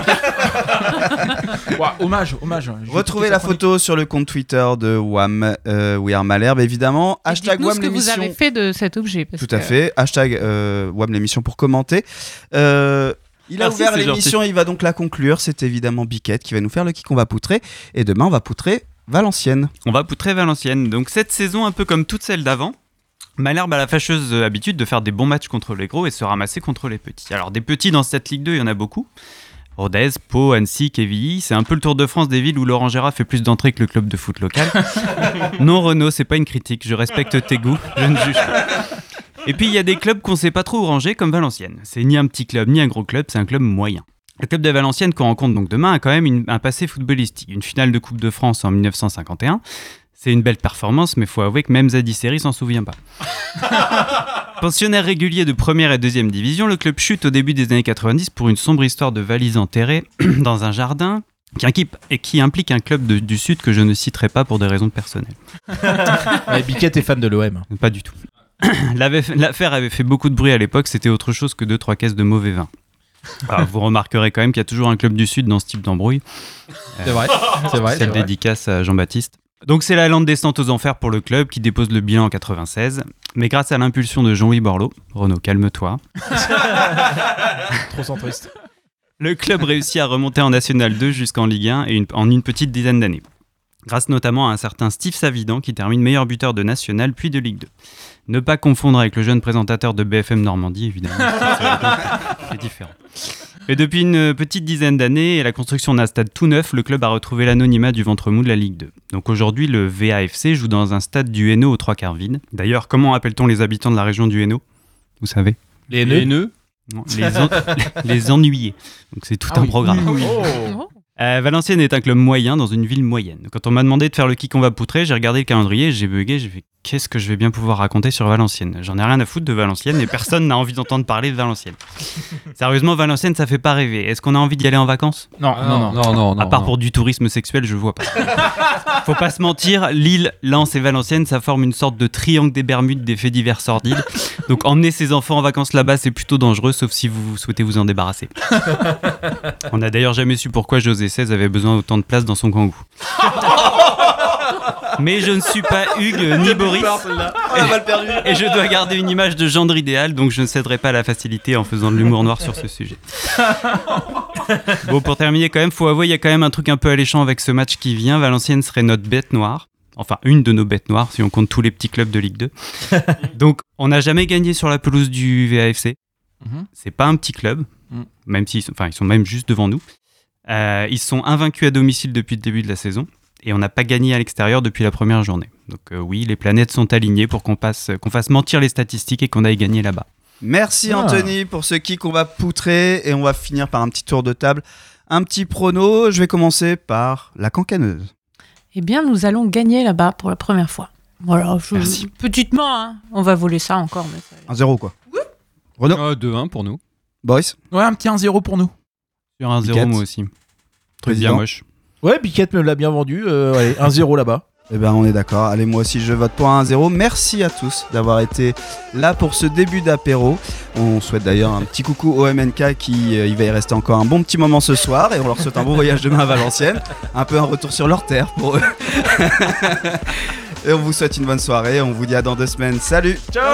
Ouah, hommage, hommage. Je vais Retrouvez la sa chronique. photo sur le compte Twitter de WAM, euh, We Are Malherbe, évidemment. Et Hashtag dites-nous WAM ce que vous l'émission. avez fait de cet objet. parce Tout à que- fait. Hashtag euh, WAM l'émission pour commenter. Euh, il a Merci, ouvert l'émission, il va donc la conclure. C'est évidemment Biquette qui va nous faire le qui qu'on va poutrer. Et demain, on va poutrer Valenciennes. On va poutrer Valenciennes. Donc, cette saison, un peu comme toutes celles d'avant, Malherbe a la fâcheuse habitude de faire des bons matchs contre les gros et se ramasser contre les petits. Alors des petits dans cette Ligue 2, il y en a beaucoup. Rodez, Pau, Annecy, Quevilly, c'est un peu le Tour de France des villes où Laurent Gérard fait plus d'entrées que le club de foot local. (laughs) non Renaud, c'est pas une critique, je respecte tes goûts, je ne juge pas. Et puis il y a des clubs qu'on sait pas trop où ranger comme Valenciennes. C'est ni un petit club ni un gros club, c'est un club moyen. Le club de Valenciennes qu'on rencontre donc demain a quand même une- un passé footballistique. Une finale de Coupe de France en 1951. C'est une belle performance, mais faut avouer que même Zadie Seri s'en souvient pas. (laughs) Pensionnaire régulier de première et deuxième division, le club chute au début des années 90 pour une sombre histoire de valises enterrées (clears throat) dans un jardin qui, et qui implique un club de- du Sud que je ne citerai pas pour des raisons personnelles. (laughs) Ouais, Biquette est fan de l'OM. Pas du tout. (coughs) L'affaire avait fait beaucoup de bruit à l'époque, c'était autre chose que deux trois caisses de mauvais vin. Alors, vous remarquerez quand même qu'il y a toujours un club du Sud dans ce type d'embrouille. C'est vrai, c'est vrai, Cette c'est vrai. dédicace à Jean-Baptiste. Donc c'est la lente descente aux enfers pour le club qui dépose le bilan en 96. Mais grâce à l'impulsion de Jean-Louis Borloo, Renaud, calme-toi. Trop centriste. Le club réussit à remonter en National 2 jusqu'en Ligue 1 et une- en une petite dizaine d'années. Grâce notamment à un certain Steve Savidan qui termine meilleur buteur de National puis de Ligue 2. Ne pas confondre avec le jeune présentateur de BFM Normandie, évidemment. (laughs) C'est différent. Et depuis une petite dizaine d'années et la construction d'un stade tout neuf, le club a retrouvé l'anonymat du ventre mou de la Ligue 2. Donc aujourd'hui, le VAFC joue dans un stade du Hainaut aux trois quarts vide. D'ailleurs, comment appelle-t-on les habitants de la région du Hainaut? Vous savez? Les haineux les, en- (laughs) les ennuyés. Donc c'est tout Ah un oui. programme. Oh. Euh, Valenciennes est un club moyen dans une ville moyenne. Quand on m'a demandé de faire le qui qu'on va poutrer, j'ai regardé le calendrier, j'ai bugué, j'ai fait qu'est-ce que je vais bien pouvoir raconter sur Valenciennes? J'en ai rien à foutre de Valenciennes et personne n'a envie d'entendre parler de Valenciennes. Sérieusement, Valenciennes, ça fait pas rêver. Est-ce qu'on a envie d'y aller en vacances? Non, Ah, non, non. non, non, À part non. pour du tourisme sexuel, je vois pas. (laughs) Faut pas se mentir, Lille, Lens et Valenciennes, ça forme une sorte de triangle des Bermudes des faits divers sordides. Donc emmener ses enfants en vacances là-bas, c'est plutôt dangereux, sauf si vous souhaitez vous en débarrasser. (laughs) On n'a d'ailleurs jamais su pourquoi José XVI avait besoin d'autant de place dans son kangou. (laughs) Mais je ne suis pas Hugues ni Boris. Et je dois garder une image de gendre idéal, donc je ne céderai pas à la facilité en faisant de l'humour noir sur ce sujet. (laughs) Bon, pour terminer, quand même, faut avouer, il y a quand même un truc un peu alléchant avec ce match qui vient. Valenciennes serait notre bête noire. Enfin, une de nos bêtes noires, si on compte tous les petits clubs de Ligue 2. (laughs) Donc, on n'a jamais gagné sur la pelouse du VAFC. Mhm. C'est pas un petit club, Mhm. même s'ils sont, enfin, ils sont même juste devant nous. Euh, ils sont invaincus à domicile depuis le début de la saison et on n'a pas gagné à l'extérieur depuis la première journée. Donc euh, oui, les planètes sont alignées pour qu'on passe, qu'on fasse mentir les statistiques et qu'on aille gagner là-bas. Merci Ah. Anthony pour ce qui qu'on va poutrer et on va finir par un petit tour de table. Un petit prono, je vais commencer par la cancaneuse. Eh bien, nous allons gagner là-bas pour la première fois. Voilà, je- Merci. petitement, hein. on va voler ça encore. Mais ça- 1-0 quoi. Renaud Euh, 2-1 pour nous. Boris Ouais, un petit 1-0 pour nous. Sur un 0 Biquette. moi aussi. Président. bien moche. Ouais, Biquette me l'a bien vendu. euh, allez, 1-0 là-bas. Eh ben on est d'accord. Allez, moi aussi je vote pour un 1-0. Merci à tous d'avoir été là pour ce début d'apéro. On souhaite d'ailleurs un petit coucou au MNK qui euh, il va y rester encore un bon petit moment ce soir et on leur souhaite un bon voyage demain à Valenciennes. Un peu un retour sur leur terre pour eux. (laughs) et on vous souhaite une bonne soirée. On vous dit à dans deux semaines. Salut Ciao